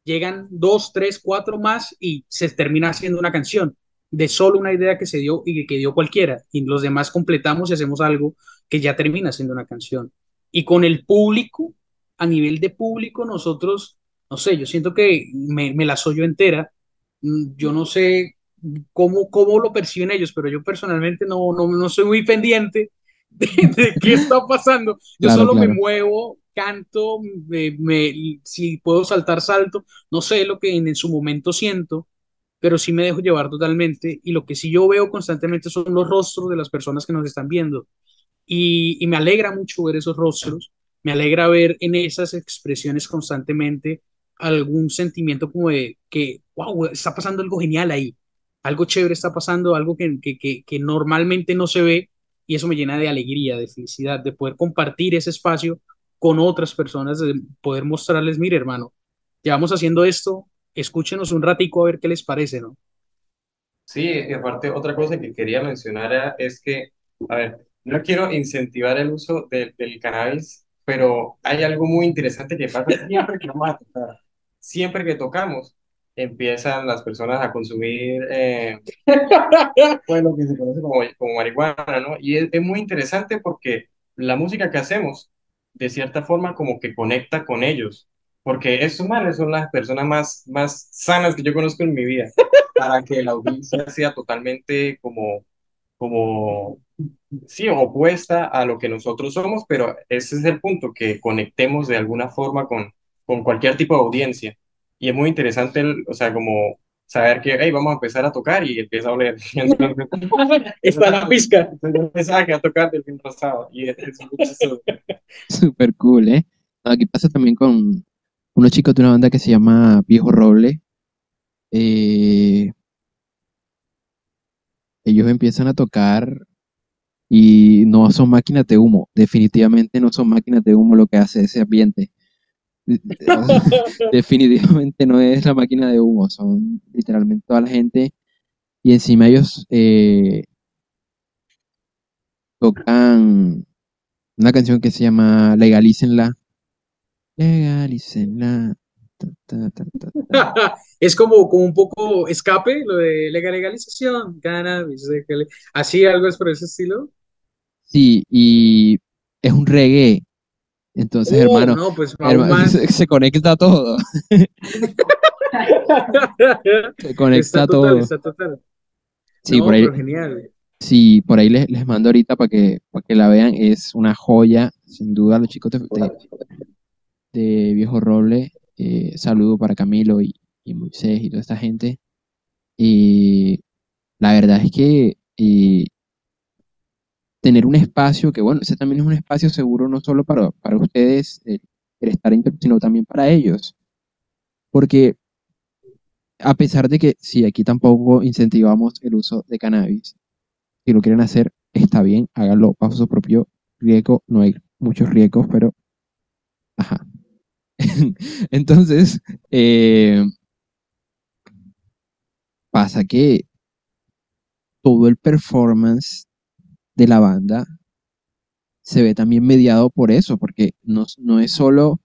llegan dos, tres, cuatro más y se termina haciendo una canción de solo una idea que se dio y que dio cualquiera, y los demás completamos y hacemos algo que ya termina siendo una canción. Y con el público, a nivel de público, nosotros no sé, yo siento que me, me la soy yo entera. Mm, Yo no sé cómo, cómo lo perciben ellos, pero yo personalmente no, no, no soy muy pendiente de, de qué está pasando. Yo Claro, solo me claro. muevo, canto, me, me- si puedo saltar, salto. No sé lo que en, en su momento siento, pero sí me dejo llevar totalmente y lo que sí yo veo constantemente son los rostros de las personas que nos están viendo y, y me alegra mucho ver esos rostros, me alegra ver en esas expresiones constantemente algún sentimiento como de que, wow, está pasando algo genial ahí, algo chévere está pasando, algo que, que, que, que normalmente no se ve y eso me llena de alegría, de felicidad, de poder compartir ese espacio con otras personas, de poder mostrarles, mire hermano, llevamos haciendo esto, escúchenos un ratico a ver qué les parece, ¿no? Sí, y aparte otra cosa que quería mencionar es que, a ver, no quiero incentivar el uso del cannabis, pero hay algo muy interesante que pasa siempre que vamos a. Siempre que tocamos, empiezan las personas a consumir eh, pues, lo que se conoce como, como marihuana, ¿no? Y es, es muy interesante porque la música que hacemos, de cierta forma, como que conecta con ellos, porque estos manes son las personas más, más sanas que yo conozco en mi vida para que la audiencia sea totalmente como, como, sí, opuesta a lo que nosotros somos, pero ese es el punto, que conectemos de alguna forma con, con cualquier tipo de audiencia. Y es muy interesante, el- o sea, como saber que, hey, vamos a empezar a tocar y empieza a oler. Entonces, Está la pizca. que iba a tocar del fin pasado y es. Súper cool, ¿eh? Aquí pasa también con unos chicos de una banda que se llama Viejo Roble. Eh, ellos empiezan a tocar y no son máquinas de humo. Definitivamente no son máquinas de humo lo que hace ese ambiente. Definitivamente no es la máquina de humo, son literalmente toda la gente. Y encima ellos eh, tocan una canción que se llama Legalícenla. Legalícenla. Ta, ta, ta, ta, ta. Es como, como un poco escape, lo de legal- legalización, cannabis, así algo es por ese estilo. Sí, y es un reggae. Entonces, Oh, hermano, no, pues hermano, se, se conecta todo. Se conecta Está total, todo. está total. Sí, No, por ahí, genial. sí, por ahí les, les mando ahorita para que, para que la vean. Es una joya, sin duda, los chicos de, de- de Viejo Roble. Eh, saludo para Camilo y, y Moisés y toda esta gente. Y la verdad es que eh, tener un espacio, que bueno, ese también es un espacio seguro no solo para, para ustedes, el, el estar inter- sino también para ellos. Porque a pesar de que sí, aquí tampoco incentivamos el uso de cannabis, si lo quieren hacer, está bien, háganlo bajo su propio riesgo, no hay muchos riesgos, pero ajá. Entonces, eh, pasa que todo el performance de la banda se ve también mediado por eso, porque no, no es solo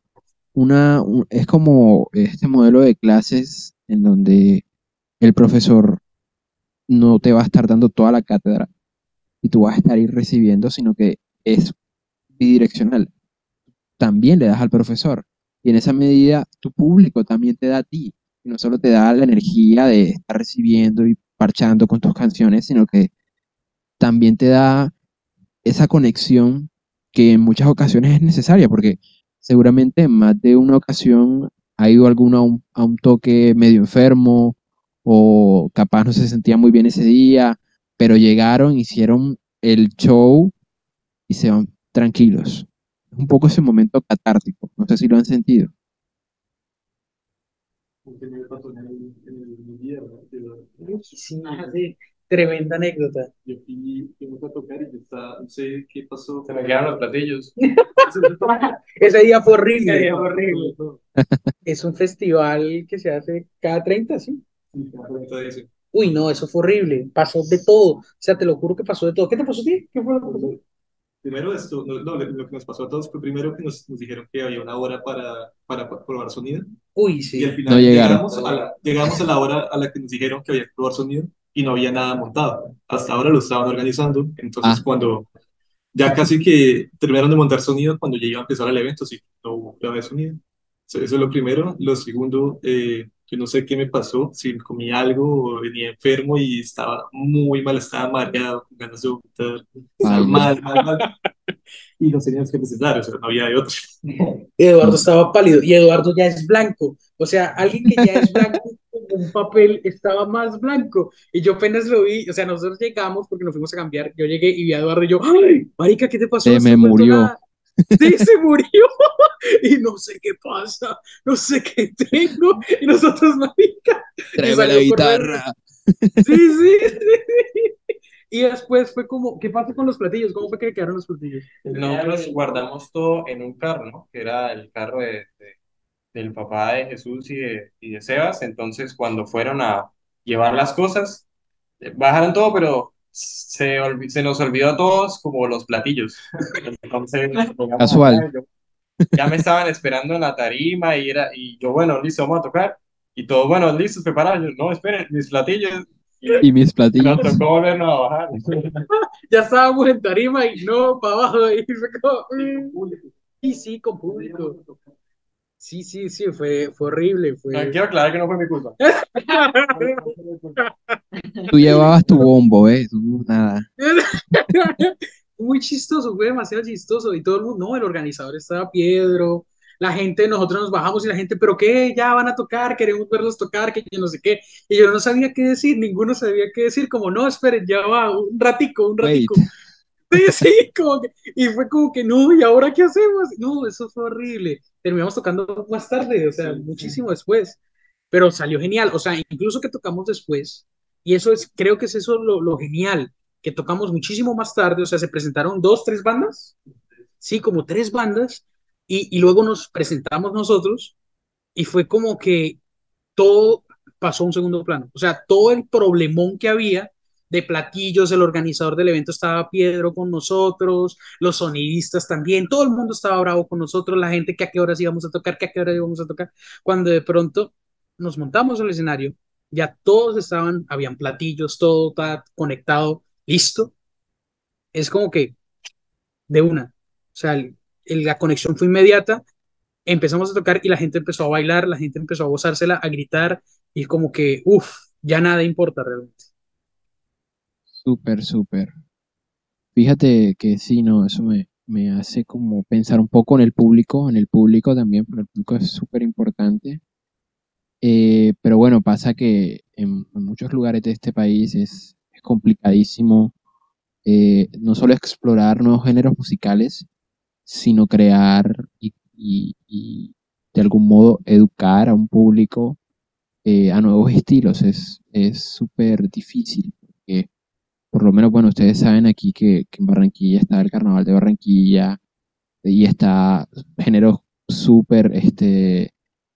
una, un- es como este modelo de clases en donde el profesor no te va a estar dando toda la cátedra y tú vas a estar ir recibiendo, sino que es bidireccional. También le das al profesor y en esa medida tu público también te da a ti. Y no solo te da la energía de estar recibiendo y parchando con tus canciones, sino que también te da esa conexión que en muchas ocasiones es necesaria, porque seguramente en más de una ocasión ha ido alguno a un, a un toque medio enfermo o capaz no se sentía muy bien ese día, pero llegaron, hicieron el show y se van tranquilos. Es un poco ese momento catártico, no sé si lo han sentido. Sí, sí, tremenda anécdota. yo fui, fuimos a tocar y yo estaba, no sé qué pasó. Se me quedaron los platillos. Ese día fue horrible. Ese día fue horrible. Es un festival que se hace cada 30, ¿sí? Sí, cada cuento de eso. Uy, no, eso fue horrible. Pasó de todo. O sea, te lo juro que pasó de todo. ¿Qué te pasó a ti? ¿Qué fue lo que pasó? Primero, esto, no, no, lo que nos pasó a todos fue primero que nos, nos dijeron que había una hora para, para probar sonido. Uy, Y sí. al final No llegaron. llegamos, a la, llegamos a la hora a la que nos dijeron que había que probar sonido y no había nada montado. Hasta ahora lo estaban organizando. Entonces, Ah. cuando ya casi que terminaron de montar sonido, cuando ya iba a empezar el evento, sí, no hubo prueba de sonido. Eso, eso es lo primero. Lo segundo, eh, yo no sé qué me pasó, si comí algo o venía enfermo y estaba muy mal, estaba mareado, con ganas de vomitar. Ay. mal, mal, mal. Y nos teníamos que presentar, o sea, no había de otra. Eduardo estaba pálido y Eduardo ya es blanco. O sea, alguien que ya es blanco un papel estaba más blanco. Y yo apenas lo vi, o sea, nosotros llegamos porque nos fuimos a cambiar. Yo llegué y vi a Eduardo y yo, ¡ay, marica, qué te pasó? Se No me murió. nada". Sí, se murió. Y no sé qué pasa, no sé qué tengo. Y nosotros, marica. Tráeme salió la guitarra. Sí, sí, sí. Y después fue como, ¿qué pasó con los platillos? ¿Cómo fue que quedaron los platillos? Nosotros guardamos todo en un carro, ¿no? Que era el carro de, de- del papá de Jesús y de, y de Sebas. Entonces, cuando fueron a llevar las cosas, eh, bajaron todo, pero se, se nos olvidó a todos como los platillos. Entonces, Casual. y yo- ya me estaban esperando en la tarima y, era, y yo, bueno, listo, vamos a tocar. Y todos, bueno, listos, preparados. Yo, no, esperen, mis platillos. Y mis platillos. Nos tocó volvernos a bajar. Ya estábamos en tarima y no, para abajo. Y fue como, mm. Sí, sí, con público. Sí, sí, sí, fue, fue horrible. No, quiero aclarar que no fue mi culpa. Tú llevabas tu bombo, ¿eh? Tú nada. Muy chistoso, fue demasiado chistoso. Y todo el mundo, no, el organizador estaba Piedro, la gente, nosotros nos bajamos y la gente, pero qué, ya van a tocar, queremos verlos tocar, que yo no sé qué. Y yo no sabía qué decir, ninguno sabía qué decir, como no, esperen, ya va, un ratico, un Wait. Sí, sí, como que, y fue como que no, ¿y ahora qué hacemos? No, eso fue horrible. Terminamos tocando más tarde, o sea, muchísimo después, pero salió genial, o sea, incluso que tocamos después, y eso es, creo que es eso lo, lo genial, que tocamos muchísimo más tarde, o sea, se presentaron dos, tres bandas, sí, como tres bandas, y, y luego nos presentamos nosotros, y fue como que todo pasó a un segundo plano, o sea, todo el problemón que había de platillos, el organizador del evento estaba Piedro con nosotros, los sonidistas también, todo el mundo estaba bravo con nosotros, la gente que a qué horas íbamos a tocar, que a qué hora íbamos a tocar, cuando de pronto nos montamos al escenario, ya todos estaban, habían platillos, todo está conectado, listo, es como que de una, o sea, la conexión fue inmediata, empezamos a tocar y la gente empezó a bailar, la gente empezó a gozársela, a gritar, y como que, uff, ya nada importa realmente. Súper, súper. Fíjate que sí, no, eso me, me hace como pensar un poco en el público, en el público también, porque el público es súper importante. Eh, pero bueno, pasa que en, muchos lugares de este país es, es complicadísimo eh, no solo explorar nuevos géneros musicales, sino crear y, y- de algún modo educar a un público eh, a nuevos estilos. Es es súper difícil, porque por lo menos, bueno, ustedes saben aquí que, en Barranquilla está el Carnaval de Barranquilla y está géneros súper este,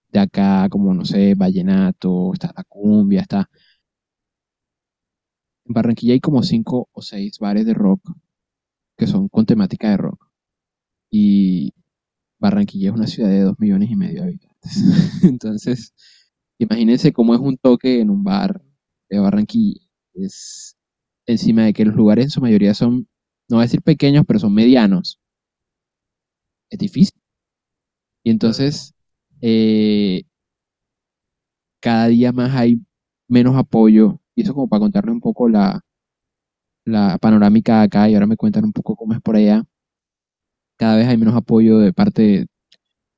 de acá, como no sé, vallenato, está la cumbia, está... En Barranquilla hay como cinco o seis bares de rock que son con temática de rock. Y Barranquilla es una ciudad de dos millones y medio de habitantes. Entonces, imagínense cómo es un toque en un bar de Barranquilla. Es encima de que los lugares en su mayoría son, no voy a decir pequeños, pero son medianos. Es difícil. Y entonces, eh, cada día más hay menos apoyo. Y eso como para contarle un poco la, la panorámica de acá y ahora me cuentan un poco cómo es por allá. Cada vez hay menos apoyo de parte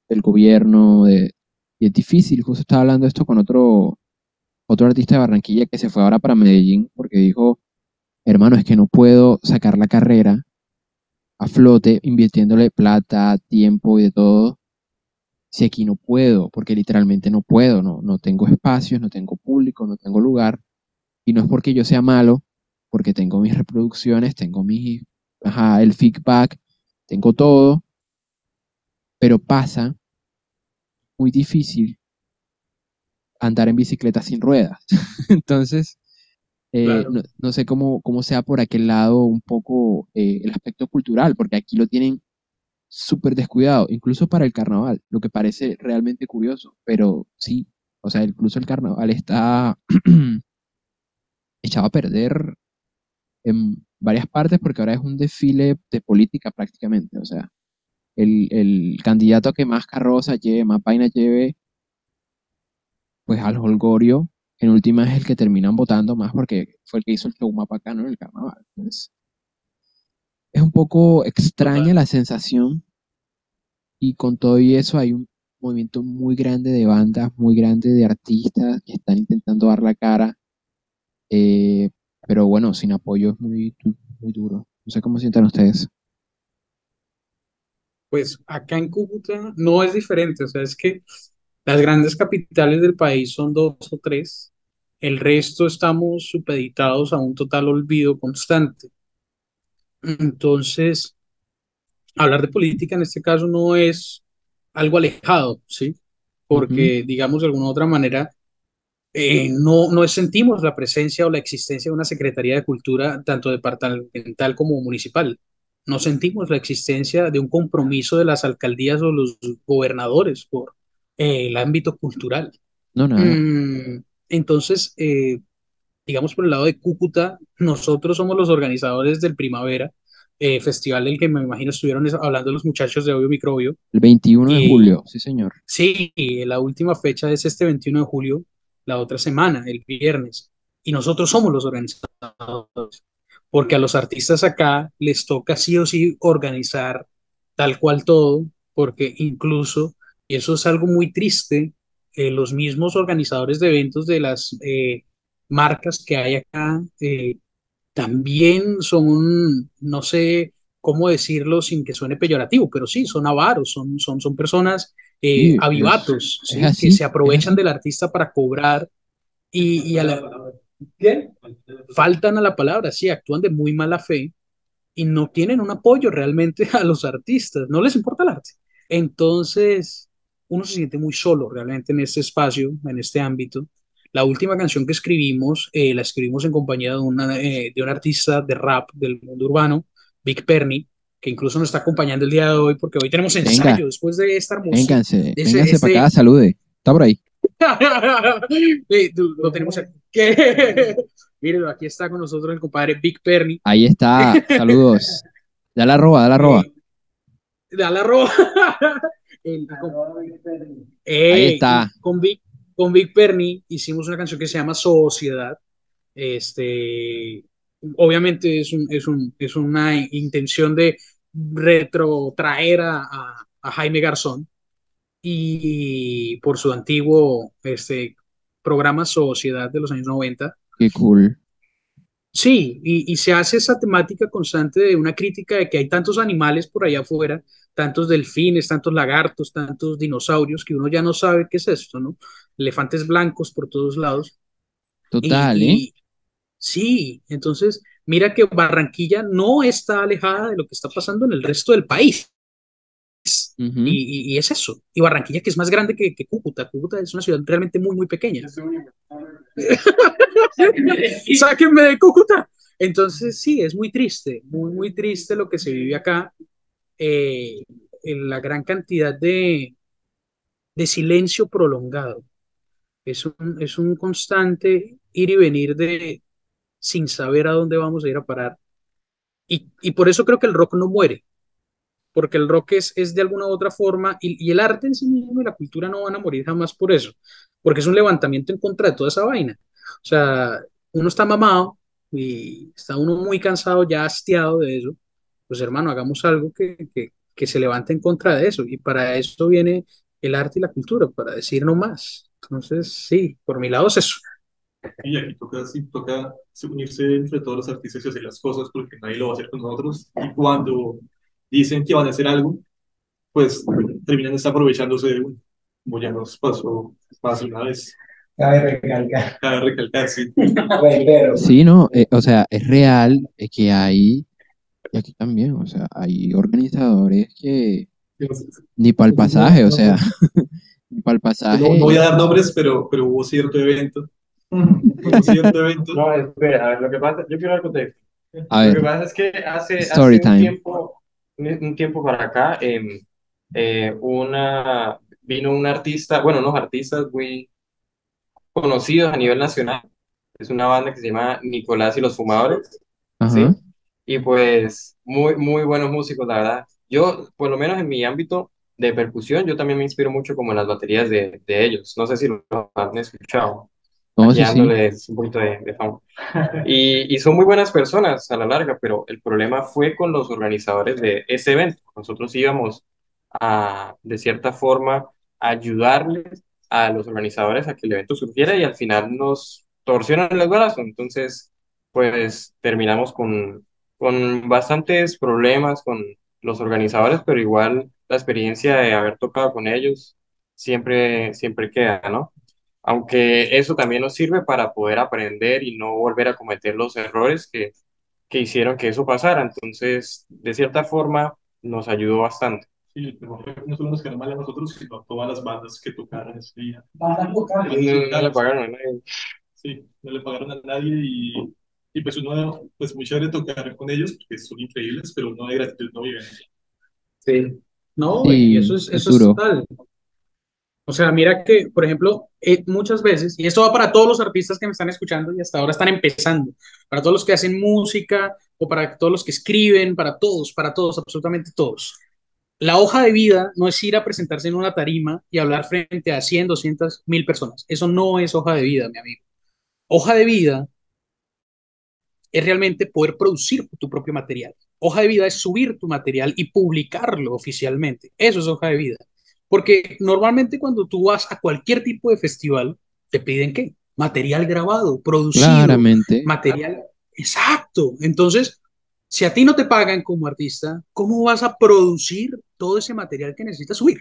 del gobierno y es difícil. Justo estaba hablando esto con otro, otro artista de Barranquilla que se fue ahora para Medellín porque dijo, hermano, es que no puedo sacar la carrera a flote invirtiéndole plata, tiempo y de todo si aquí no puedo, porque literalmente no puedo, no, no tengo espacios, no tengo público, no tengo lugar. Y no es porque yo sea malo, porque tengo mis reproducciones, tengo mi, ajá, el feedback, tengo todo, pero pasa muy difícil andar en bicicleta sin ruedas. Entonces, eh, Claro. no, no sé cómo, cómo sea por aquel lado un poco eh, el aspecto cultural, porque aquí lo tienen súper descuidado, incluso para el carnaval, lo que parece realmente curioso, pero sí, o sea, incluso el carnaval está echado a perder en varias partes porque ahora es un desfile de política prácticamente, o sea, el, el candidato que más carroza lleve, más vaina lleve, pues al holgorio, en última es el que terminan votando más porque fue el que hizo el show más bacano en el carnaval. Entonces, es un poco extraña Total. la sensación y con todo y eso hay un movimiento muy grande de bandas, muy grande de artistas que están intentando dar la cara, eh, pero bueno, sin apoyo es muy, muy duro. No sé cómo sientan ustedes. Pues acá en Cúcuta no es diferente, o sea, es que las grandes capitales del país son dos o tres, el resto estamos supeditados a un total olvido constante. Entonces, hablar de política en este caso no es algo alejado, ¿sí? Porque, digamos, de alguna u otra manera, eh, no, no sentimos la presencia o la existencia de una Secretaría de Cultura, tanto departamental como municipal. No sentimos la existencia de un compromiso de las alcaldías o los gobernadores por eh, el ámbito cultural. No, nada. Mm, entonces, eh, digamos por el lado de Cúcuta, nosotros somos los organizadores del Primavera, eh, festival del que me imagino estuvieron es- hablando los muchachos de Obvio Microbio. El 21 de Y julio, sí, señor. sí, la última fecha es este 21 de julio, la otra semana, el viernes. Y nosotros somos los organizadores, porque a los artistas acá les toca sí o sí organizar tal cual todo, porque incluso, y eso es algo muy triste, eh, los mismos organizadores de eventos de las eh, marcas que hay acá eh, también son, no sé cómo decirlo sin que suene peyorativo, pero sí, son avaros, son, son, son personas eh, Sí, avivatos, es ¿sí? Que así, se aprovechan del artista para cobrar y, y a la, ¿qué? faltan a la palabra, sí, actúan de muy mala fe y no tienen un apoyo realmente a los artistas, no les importa el arte. Entonces, uno se siente muy solo realmente en este espacio, en este ámbito. La última canción que escribimos, eh, la escribimos en compañía de, una, eh, de un artista de rap del mundo urbano, Big Perny, que incluso nos está acompañando el día de hoy porque hoy tenemos Venga, ensayo después de esta hermosura, vénganse, vénganse para acá, este, salude. Está por ahí. Tú- lo tenemos aquí. Miren, aquí está con nosotros el compadre Big Perny. Ahí está, saludos. Dale arroba, dale arroba. Da la roja. El- con, Ahí eh, está. con Big, con Big Perny hicimos una canción que se llama Sociedad. Este, obviamente es, un, es, un, es una intención de retrotraer a, a, a Jaime Garzón y por su antiguo este, programa Sociedad de los años 90. Qué cool. Sí, y, y se hace esa temática constante de una crítica de que hay tantos animales por allá afuera, tantos delfines, tantos lagartos, tantos dinosaurios, que uno ya no sabe qué es esto, ¿no? Elefantes blancos por todos lados. Y, Total, ¿eh? y sí, entonces, mira que Barranquilla no está alejada de lo que está pasando en el resto del país. Ujú. Y, y- y es eso. Y Barranquilla, que es más grande que, que Cúcuta. Cúcuta es una ciudad realmente muy, muy pequeña. Sáquenme de Cúcuta. Entonces, sí, es muy triste, muy, muy triste lo que se vive acá. Eh, la gran cantidad de, de silencio prolongado. Es un, es un constante ir y venir de sin saber a dónde vamos a ir a parar. Y, y por eso creo que el rock no muere, porque el rock es, es de alguna u otra forma, y, y el arte en sí mismo y la cultura no van a morir jamás por eso, porque es un levantamiento en contra de toda esa vaina. O sea, uno está mamado y está uno muy cansado, ya hastiado de eso, pues hermano, hagamos algo que, que, que se levante en contra de eso, y para eso viene el arte y la cultura, para decir no más. Entonces, sí, por mi lado es eso. Y aquí toca, sí, toca unirse entre todos los artistas y hacer las cosas porque nadie lo va a hacer con nosotros. Y cuando dicen que van a hacer algo, pues terminan aprovechándose de uno, como ya nos pasó más de una vez. Cabe recalcar. Cabe recalcar, sí. Sí, no, eh, o sea, es real que hay, y aquí también, o sea, hay organizadores que ni para el pasaje, o sea, ni para el pasaje. No, no voy a dar nombres, pero, pero hubo cierto evento. Hubo cierto evento. No, espera, a ver, lo que pasa, yo quiero dar contexto. A Lo que ver, pasa es que hace, hace un time. tiempo, un, tiempo para acá, em, eh, una, vino un artista, bueno, unos artistas muy conocidos a nivel nacional. Es una banda que se llama Nicolás y los Fumadores, ¿sí? Y pues muy, muy buenos músicos, la verdad. Yo, por lo menos en mi ámbito de percusión, yo también me inspiro mucho como en las baterías de, de ellos. No sé si lo han escuchado, no, sí, sí, un poquito de, de fama. Y, y son muy buenas personas a la larga, pero el problema fue con los organizadores de ese evento. Nosotros íbamos a, de cierta forma, ayudarles a los organizadores a que el evento surgiera y al final nos torcieron el brazo. Entonces, pues terminamos con, con bastantes problemas con los organizadores, pero igual la experiencia de haber tocado con ellos siempre, siempre queda, ¿no? Aunque eso también nos sirve para poder aprender y no volver a cometer los errores que, que hicieron que eso pasara. Entonces, de cierta forma, nos ayudó bastante. Sí, no solo nos quedó mal a nosotros, sino a todas las bandas que tocaron ese día. Bandas No, locales. no le pagaron a nadie. Sí, no le pagaron a nadie y, y pues uno, pues muy chévere tocar con ellos, porque son increíbles, pero uno de gratitud no vive. Sí. No, Sí, y eso es, es eso es tal. O sea, mira que, por ejemplo, eh, muchas veces, y esto va para todos los artistas que me están escuchando y hasta ahora están empezando, para todos los que hacen música o para todos los que escriben, para todos, para todos, absolutamente todos. La hoja de vida no es ir a presentarse en una tarima y hablar frente a 100, 200, 1000 personas. Eso no es hoja de vida, mi amigo. Hoja de vida es realmente poder producir tu propio material. Hoja de vida es subir tu material y publicarlo oficialmente. Eso es hoja de vida. Porque normalmente cuando tú vas a cualquier tipo de festival, te piden qué? Material grabado, producido, Claramente. material exacto. Entonces, si a ti no te pagan como artista, ¿cómo vas a producir todo ese material que necesitas subir?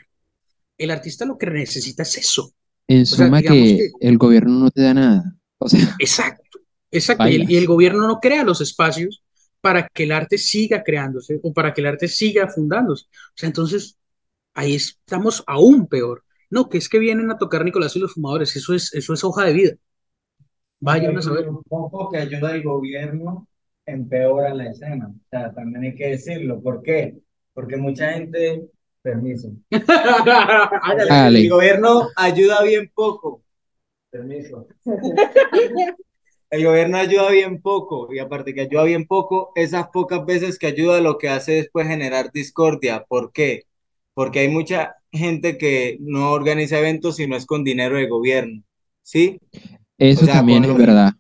El artista lo que necesita es eso. En suma que que- el gobierno no te da nada. O sea, Exacto, exacto. Y el, y el gobierno no crea los espacios para que el arte siga creándose o para que el arte siga fundándose. O sea, entonces ahí estamos aún peor. No, que es que vienen a tocar Nicolás y los fumadores. Eso es, eso es hoja de vida. Vayan a saber. Un poco que ayuda al gobierno empeora la escena. O sea, también hay que decirlo. ¿Por qué? Porque mucha gente, permiso. El gobierno ayuda bien poco. Permiso. El gobierno ayuda bien poco y aparte que ayuda bien poco, esas pocas veces que ayuda lo que hace es pues generar discordia. ¿Por qué? Porque hay mucha gente que no organiza eventos y no es con dinero de gobierno, ¿sí? eso O sea, también es verdad.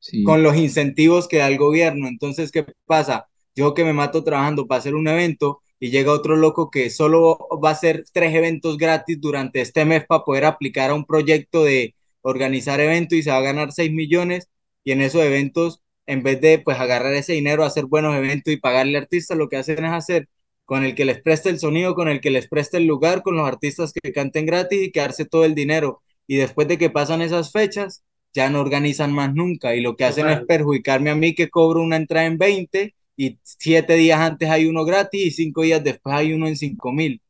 Sí. con los incentivos que da el gobierno. Entonces, ¿qué pasa? Yo que me mato trabajando para hacer un evento y llega otro loco que solo va a hacer tres eventos gratis durante este mes para poder aplicar a un proyecto de organizar eventos y se va a ganar 6 millones y en esos eventos, en vez de pues agarrar ese dinero, hacer buenos eventos y pagarle artistas, lo que hacen es hacer con el que les preste el sonido, con el que les preste el lugar, con los artistas que canten gratis y quedarse todo el dinero. Y después de que pasan esas fechas, ya no organizan más nunca y lo que hacen Total. es perjudicarme a mí que cobro una entrada en 20 y siete días antes hay uno gratis y cinco días después hay uno en 5 mil.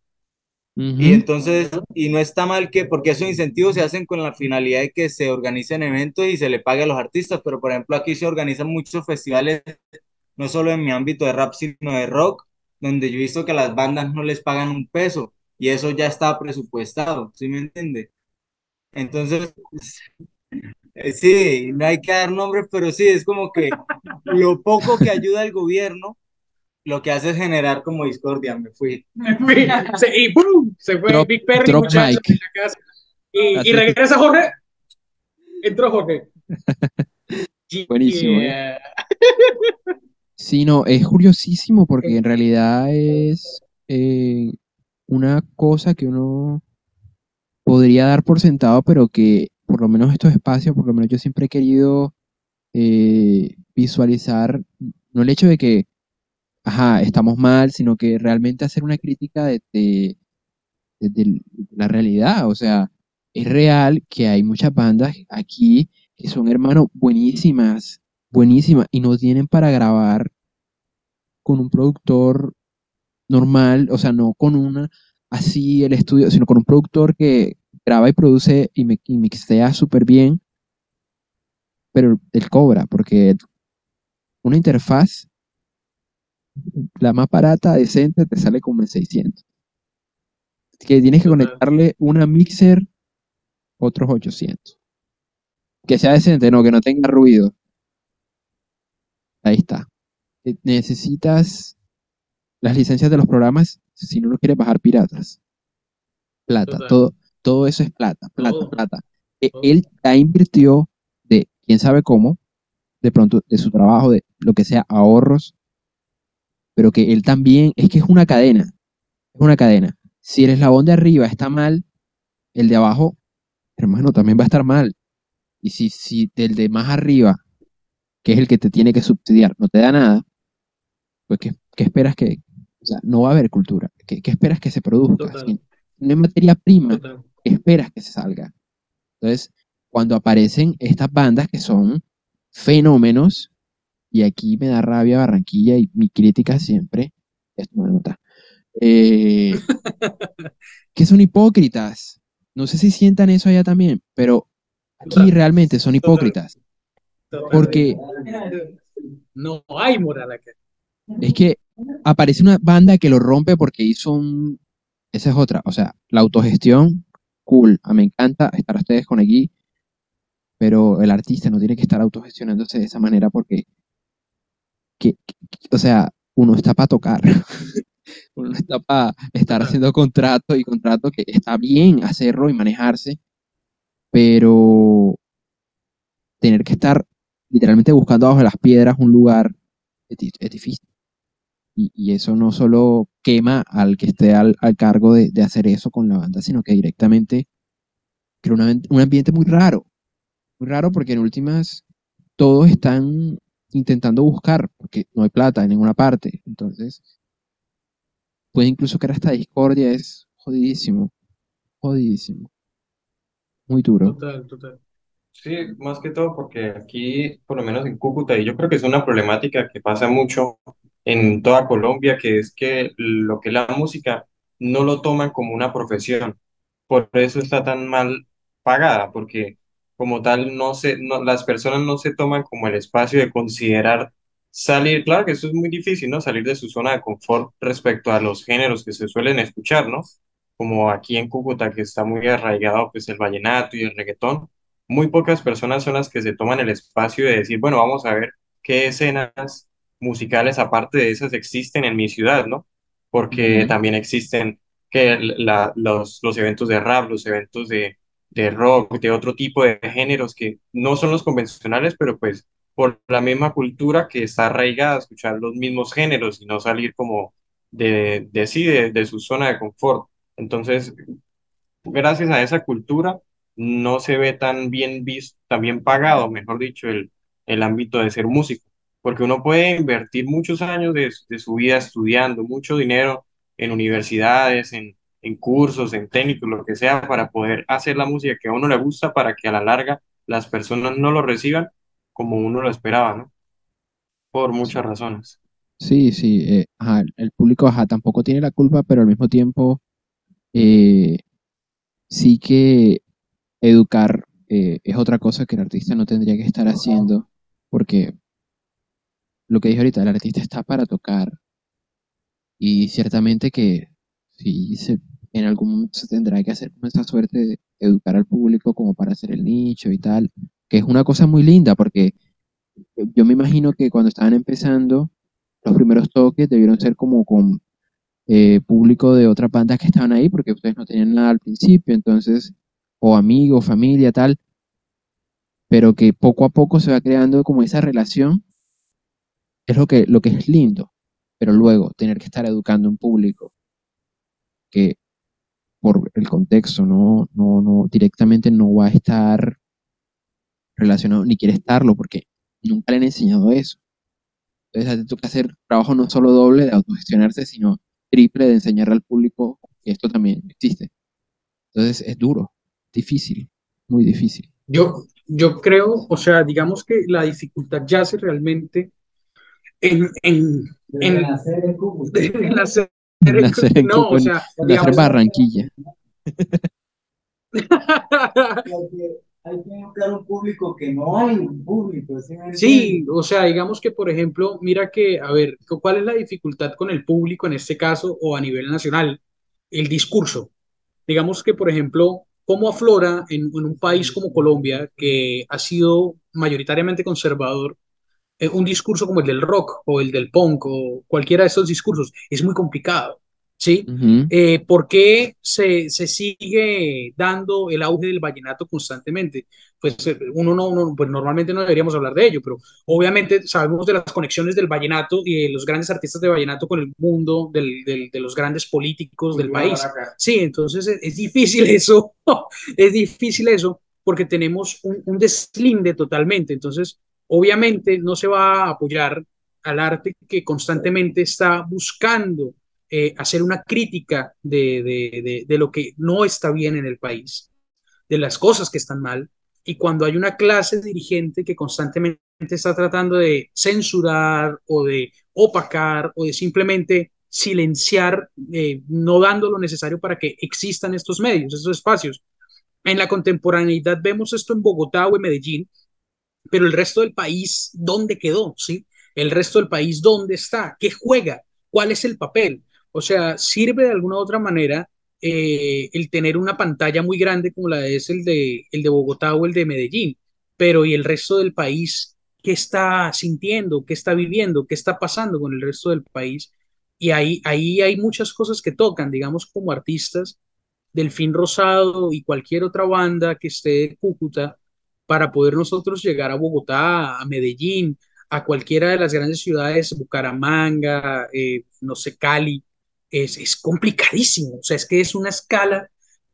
Y entonces, y no está mal que, porque esos incentivos se hacen con la finalidad de que se organicen eventos y se le pague a los artistas, pero por ejemplo aquí se organizan muchos festivales, no solo en mi ámbito de rap, sino de rock, donde yo he visto que las bandas no les pagan un peso y eso ya está presupuestado, ¿sí me entiende? Entonces, eh, sí, no hay que dar nombres, pero sí, es como que lo poco que ayuda el gobierno, lo que hace es generar como discordia, me fui. Se- y ¡pum! se fue Drop- Big Perry, muchachos, en la casa. Y, regresa Jorge. Entró Jorge. Buenísimo, ¿eh? Yeah. Sí, no, es curiosísimo porque en realidad es eh, una cosa que uno podría dar por sentado, pero que por lo menos estos espacios, por lo menos yo siempre he querido eh, visualizar, no el hecho de que, ajá, estamos mal, sino que realmente hacer una crítica de, la realidad. O sea, es real que hay muchas bandas aquí que son, hermanos, buenísimas, buenísimas, y no tienen para grabar con un productor normal, o sea, no con una así el estudio, sino con un productor que graba y produce y, me, y mixtea súper bien, pero él cobra, porque una interfaz, la más barata, decente, te sale como en 600. Que tienes que Total. conectarle una mixer, otros 800. Que sea decente, no, que no tenga ruido. Ahí está. Eh, Necesitas las licencias de los programas si no lo quieres bajar piratas. Plata, Total. todo, todo eso es plata, plata, Todo. plata. Todo. Él ya invirtió de quién sabe cómo, de pronto de su trabajo, de lo que sea, ahorros, pero que él también, es que es una cadena, es una cadena. Si el eslabón de arriba está mal, el de abajo, hermano, también va a estar mal. Y si, si el de más arriba, que es el que te tiene que subsidiar, no te da nada, pues ¿qué, qué esperas que, o sea, no va a haber cultura? ¿Qué, qué esperas que se produzca? Si no hay materia prima, Total. ¿qué esperas que se salga? Entonces, cuando aparecen estas bandas que son fenómenos, y aquí me da rabia Barranquilla y mi crítica siempre, esto me nota, eh, que son hipócritas. No sé si sientan eso allá también, pero aquí realmente son hipócritas. Porque No hay moral acá. es que aparece una banda que lo rompe porque hizo un... Esa es otra. O sea, la autogestión, cool. Ah, me encanta estar ustedes con aquí, pero el artista no tiene que estar autogestionándose de esa manera porque, que, que- o sea, uno está para tocar. Uno no está para estar haciendo contrato y contrato que está bien hacerlo y manejarse, pero tener que estar literalmente buscando bajo las piedras un lugar es, di- es difícil. Y, y eso no solo quema al que esté al, al cargo de, de hacer eso con la banda, sino que directamente crea un ambiente muy raro. Muy raro porque en últimas todos están intentando buscar, porque no hay plata en ninguna parte. Entonces, puede incluso crear hasta discordia, es jodidísimo. Jodidísimo. Muy duro. Total, total. Sí, más que todo porque aquí, por lo menos en Cúcuta, y yo creo que es una problemática que pasa mucho en toda Colombia, que es que lo que es la música no lo toman como una profesión. Por eso está tan mal pagada, porque como tal no se, no, las personas no se toman como el espacio de considerar salir, claro que eso es muy difícil, ¿no? Salir de su zona de confort respecto a los géneros que se suelen escuchar, ¿no? Como aquí en Cúcuta, que está muy arraigado pues el vallenato y el reggaetón muy pocas personas son las que se toman el espacio de decir, bueno, vamos a ver qué escenas musicales aparte de esas existen en mi ciudad, ¿no? Porque también existen que la- los, los eventos de rap, los eventos de, de rock, de otro tipo de géneros que no son los convencionales, pero pues por la misma cultura que está arraigada a escuchar los mismos géneros y no salir como de, de sí, de, de su zona de confort. Entonces, gracias a esa cultura no se ve tan bien visto, tan bien pagado, mejor dicho, el, el ámbito de ser músico, porque uno puede invertir muchos años de, de su vida estudiando, mucho dinero en universidades, en, en cursos, en técnicos, lo que sea, para poder hacer la música que a uno le gusta, para que a la larga las personas no lo reciban como uno lo esperaba, ¿no? Por muchas razones. Sí, sí. eh, ajá, el público ajá, tampoco tiene la culpa, pero al mismo tiempo eh, sí que educar eh, es otra cosa que el artista no tendría que estar haciendo, porque lo que dije ahorita, el artista está para tocar y ciertamente que sí se, en algún momento se tendrá que hacer como esa suerte de educar al público como para hacer el nicho y tal, que es una cosa muy linda porque yo me imagino que cuando estaban empezando, los primeros toques debieron ser como con eh, público de otras bandas que estaban ahí, porque ustedes no tenían nada al principio, entonces, o amigos, familia, tal, pero que poco a poco se va creando como esa relación, es lo que, lo que es lindo, pero luego tener que estar educando un público que por el contexto no, no, no, directamente no va a estar relacionado, ni quiere estarlo, porque nunca le han enseñado eso. Entonces, a ti toca hacer trabajo no solo doble de autogestionarse, sino triple de enseñarle al público que esto también existe. Entonces, es duro, difícil, muy difícil. Yo, yo creo, o sea, digamos que la dificultad yace realmente en, en, en, en hacer, Nacer en no, o Cúcuta, sea, nacer en digamos, Barranquilla. Porque hay que buscar un público que no hay un público. ¿sí Sí, o sea, digamos que, por ejemplo, mira que, a ver, cu- ¿cuál es la dificultad con el público en este caso o a nivel nacional? El discurso. Digamos que, por ejemplo, ¿cómo aflora en, en un país como Colombia, que ha sido mayoritariamente conservador, eh, un discurso como el del rock o el del punk o cualquiera de esos discursos? Es muy complicado, ¿sí? Eh, ¿por qué se, se sigue dando el auge del vallenato constantemente? Pues eh, uno no, uno- pues normalmente no deberíamos hablar de ello, pero obviamente sabemos de las conexiones del vallenato y de los grandes artistas de vallenato con el mundo del- del- de los grandes políticos del país. Sí, entonces es, es difícil eso, es difícil eso, porque tenemos un, un deslinde totalmente. Entonces, obviamente no se va a apoyar al arte que constantemente está buscando eh, hacer una crítica de, de, de, lo que no está bien en el país, de las cosas que están mal. Y cuando hay una clase dirigente que constantemente está tratando de censurar o de opacar o de simplemente silenciar, eh, no dando lo necesario para que existan estos medios, estos espacios. En la contemporaneidad vemos esto en Bogotá o en Medellín, pero el resto del país, ¿dónde quedó? ¿Sí? El resto del país, ¿dónde está? ¿Qué juega? ¿Cuál es el papel? O sea, sirve de alguna u otra manera eh, el tener una pantalla muy grande como la es el de, el de Bogotá o el de Medellín, pero ¿y el resto del país? ¿Qué está sintiendo? ¿Qué está viviendo? ¿Qué está pasando con el resto del país? Y ahí, ahí hay muchas cosas que tocan, digamos, como artistas, Delfín Rosado y cualquier otra banda que esté de Cúcuta para poder nosotros llegar a Bogotá, a Medellín, a cualquiera de las grandes ciudades, Bucaramanga, eh, no sé, Cali, es, es complicadísimo. O sea, es que es una escala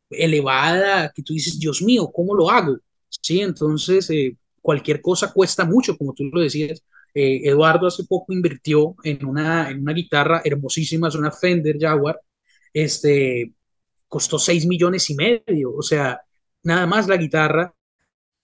elevada que tú dices, Dios mío, ¿cómo lo hago? Sí, entonces eh, cualquier cosa cuesta mucho, como tú lo decías. Eh, Eduardo hace poco invirtió en una, en una guitarra hermosísima, es una Fender Jaguar, este, costó 6 millones y medio, o sea, nada más la guitarra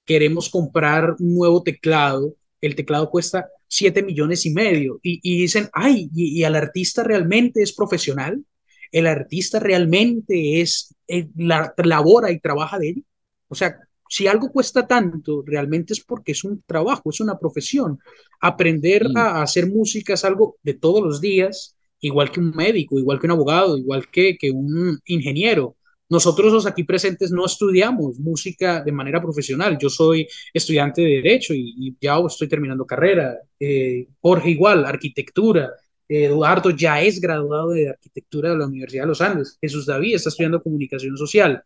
queremos comprar un nuevo teclado, el teclado cuesta 7 millones y medio y, y dicen, ay, y, y, el artista realmente es profesional, el artista realmente es, eh, la, labora y trabaja de ello. O sea, si algo cuesta tanto, realmente es porque es un trabajo, es una profesión. Aprender Sí. a hacer música es algo de todos los días, igual que un médico, igual que un abogado, igual que, que un ingeniero. Nosotros los aquí presentes no estudiamos música de manera profesional. Yo soy estudiante de Derecho y, ya estoy terminando carrera. Eh, Jorge igual, arquitectura. Eduardo ya es graduado de arquitectura de la Universidad de los Andes. Jesús David está estudiando comunicación social.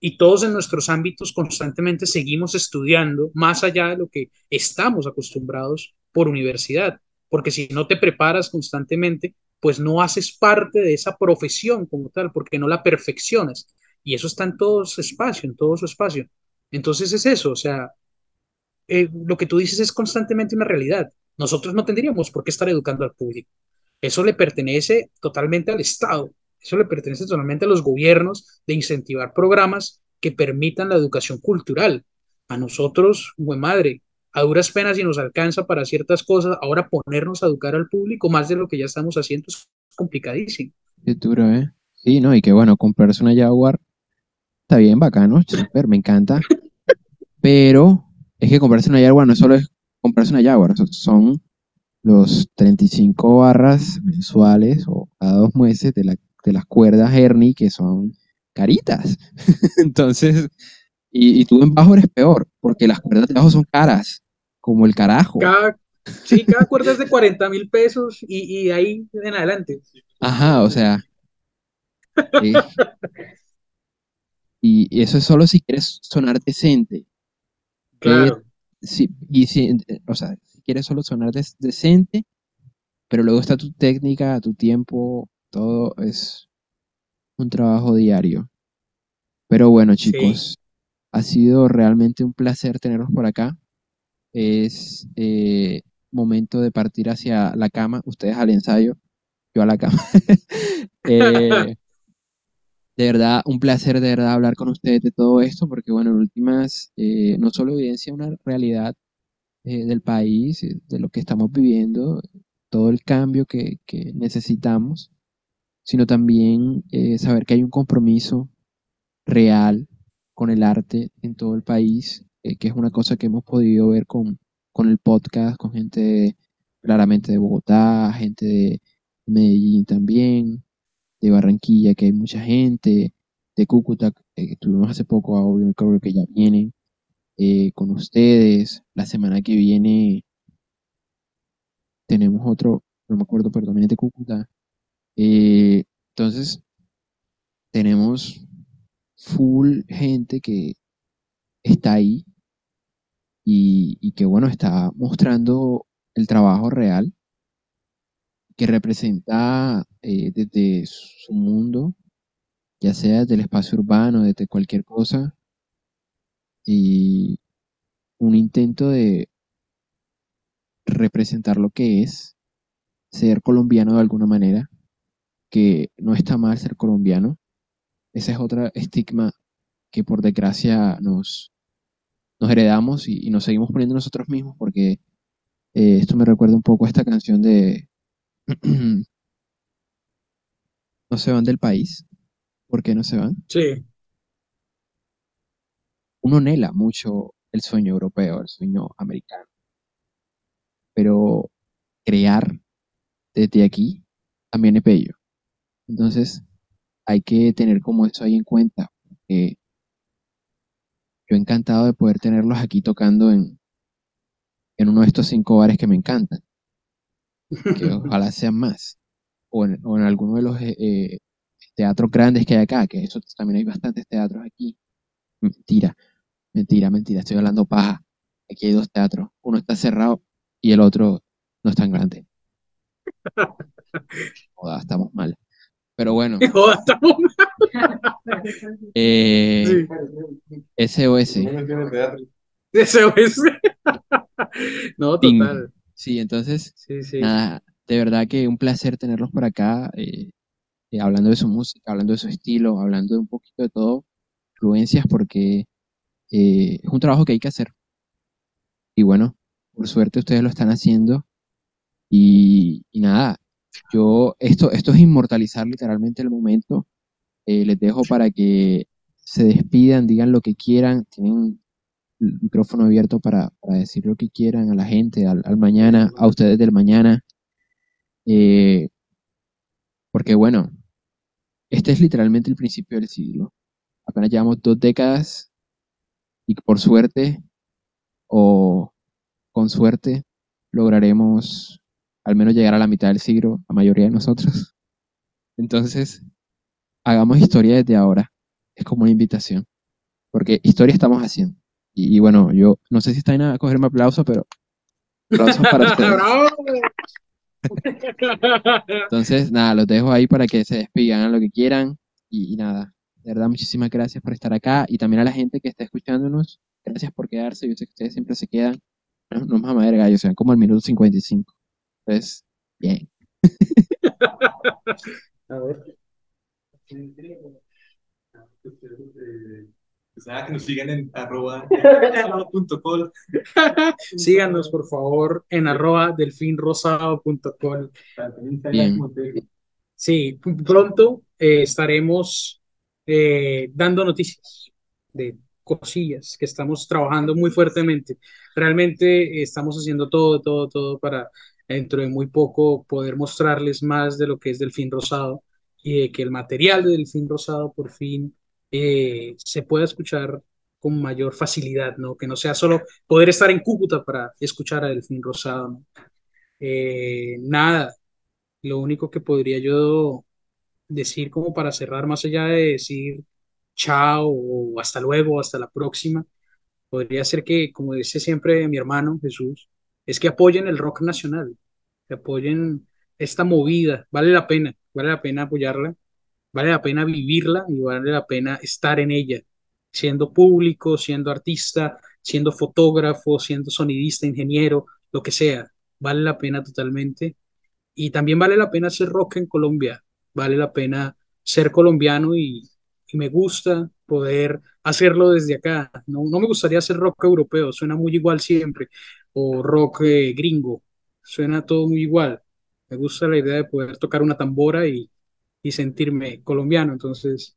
Y todos en nuestros ámbitos constantemente seguimos estudiando más allá de lo que estamos acostumbrados por universidad. Porque si no te preparas constantemente, pues no haces parte de esa profesión como tal, porque no la perfeccionas. Y eso está en todo su espacio, en todo su espacio. Entonces es eso, o sea, eh, lo que tú dices es constantemente una realidad. Nosotros no tendríamos por qué estar educando al público. Eso le pertenece totalmente al Estado, eso le pertenece totalmente a los gobiernos de incentivar programas que permitan la educación cultural. A nosotros, buen madre, a duras penas y nos alcanza para ciertas cosas, ahora ponernos a educar al público más de lo que ya estamos haciendo es complicadísimo. Qué duro, ¿eh? Sí, no, y que bueno, comprarse una Jaguar está bien, bacano, súper, me encanta. Pero es que comprarse una Jaguar no solo es comprarse una Jaguar, so- son los 35 barras mensuales o cada dos meses de, la- de las cuerdas Ernie que son caritas. Entonces, y, y tú en bajo eres peor, porque las cuerdas de bajo son caras, como el carajo. Cada, sí, cada cuerda es de 40 mil pesos y, y ahí en adelante. Ajá, o sea. eh, y eso es solo si quieres sonar decente. Claro, Sí, y si, eh, o sea, si quieres solo sonar des- decente, pero luego está tu técnica, tu tiempo, todo es un trabajo diario. Pero bueno, sí. chicos, ha sido realmente un placer tenerlos por acá. Es eh, momento de partir hacia la cama, ustedes al ensayo, yo a la cama. Eh, de verdad, un placer de verdad hablar con ustedes de todo esto, porque bueno, en últimas, eh, no solo evidencia una realidad eh, del país, eh, de lo que estamos viviendo, todo el cambio que, que necesitamos, sino también saber que hay un compromiso real con el arte en todo el país, que es una cosa que hemos podido ver con, con el podcast, con gente claramente de Bogotá, gente de Medellín también, de Barranquilla, que hay mucha gente, de Cúcuta, eh, que tuvimos hace poco, obvio, creo que ya vienen eh, con ustedes. La semana que viene tenemos otro, no me acuerdo, pero también es de Cúcuta. Eh, Entonces, tenemos full gente que está ahí y que, bueno, está mostrando el trabajo real que representa eh, desde su mundo, ya sea del espacio urbano, desde cualquier cosa, y un intento de representar lo que es ser colombiano de alguna manera, que no está mal ser colombiano. Ese es otro estigma que por desgracia nos, heredamos y, y nos seguimos poniendo nosotros mismos, porque eh, esto me recuerda un poco a esta canción de No se van del país. ¿Por qué no se van? Sí, Uno anhela mucho el sueño europeo, el sueño americano, pero crear desde aquí también es bello. Entonces, hay que tener como eso ahí en cuenta. que yo encantado de poder tenerlos aquí tocando en, en uno de estos cinco bares que me encantan, que ojalá sean más, o en, o en alguno de los eh, eh, teatros grandes que hay acá, que eso también hay bastantes teatros aquí. Mentira, mentira, mentira, estoy hablando paja. Aquí hay dos teatros, uno está cerrado y el otro no es tan grande. Joda, estamos mal. Pero bueno, Joda, estamos eh, Sí. SOS. No total. Sí, entonces, Sí, sí. nada, de verdad que un placer tenerlos por acá, eh, eh, hablando de su música, hablando de su estilo, hablando de un poquito de todo, influencias, porque eh, es un trabajo que hay que hacer. Y bueno, por suerte ustedes lo están haciendo. Y, y nada, yo, esto, esto es inmortalizar literalmente el momento. Les dejo para que se despidan, digan lo que quieran, tienen el micrófono abierto para, decir lo que quieran a la gente, al, al mañana, a ustedes del mañana. Eh, porque bueno, este es literalmente el principio del siglo. Apenas llevamos dos décadas y por suerte o con suerte lograremos al menos llegar a la mitad del siglo, la mayoría de nosotros. Entonces, hagamos historia desde ahora. Es como una invitación. Porque historia estamos haciendo. Y, y bueno, yo no sé si están a cogerme aplauso, pero aplausos para ustedes. Entonces, nada, los dejo ahí para que se despidan, lo que quieran. Y, y nada, de verdad, muchísimas gracias por estar acá. Y también a la gente que está escuchándonos, gracias por quedarse. Yo sé que ustedes siempre se quedan. No, no mamá de gallo, se van como al minuto 55. Entonces, bien. A ver. Pues que nos sigan en arroba punto col. Síganos, por favor, en arroba delfinrosado.com. Bien. Sí, pronto eh, estaremos eh, dando noticias de cosillas que estamos trabajando muy fuertemente. Realmente eh, estamos haciendo todo, todo, todo para dentro de muy poco poder mostrarles más de lo que es Delfín Rosado y de que el material de Delfín Rosado por fin eh, se pueda escuchar con mayor facilidad, ¿no? Que no sea solo poder estar en Cúcuta para escuchar a Delfín Rosado, ¿no? Eh, nada, lo único que podría yo decir como para cerrar, más allá de decir chao o hasta luego, hasta la próxima, podría ser que, como dice siempre mi hermano Jesús, es que apoyen el rock nacional, que apoyen esta movida, vale la pena, vale la pena apoyarla, vale la pena vivirla y vale la pena estar en ella, siendo público, siendo artista, siendo fotógrafo, siendo sonidista, ingeniero, lo que sea, vale la pena totalmente. Y también vale la pena hacer rock en Colombia, vale la pena ser colombiano y, y me gusta poder hacerlo desde acá. No, no me gustaría hacer rock europeo, suena muy igual siempre, o rock eh, gringo, suena todo muy igual. Me gusta la idea de poder tocar una tambora y, y sentirme colombiano. Entonces,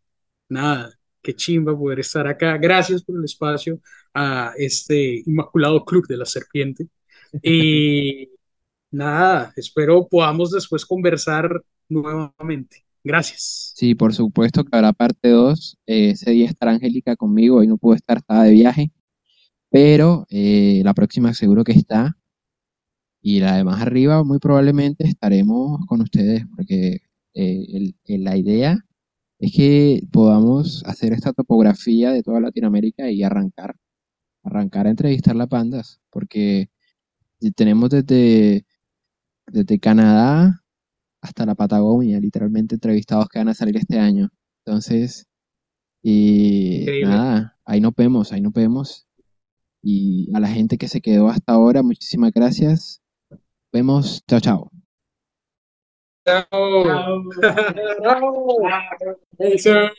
nada, qué chimba poder estar acá. Gracias por el espacio a este Inmaculado Club de la Serpiente. Y nada, espero podamos después conversar nuevamente. Gracias. Sí, por supuesto que habrá parte 2. ese día estará Angélica conmigo, hoy no pudo estar, estaba de viaje. Pero eh, la próxima seguro que está. Y la de más arriba, muy probablemente estaremos con ustedes, porque Eh, el- el- la idea es que podamos hacer esta topografía de toda Latinoamérica y arrancar, arrancar a entrevistar las bandas, porque tenemos desde, desde Canadá hasta la Patagonia, literalmente entrevistados que van a salir este año. Entonces, y Increíble. nada, ahí nos vemos, ahí nos vemos. Y a la gente que se quedó hasta ahora, muchísimas gracias. Vemos, chao, chao. No. No. no. no. So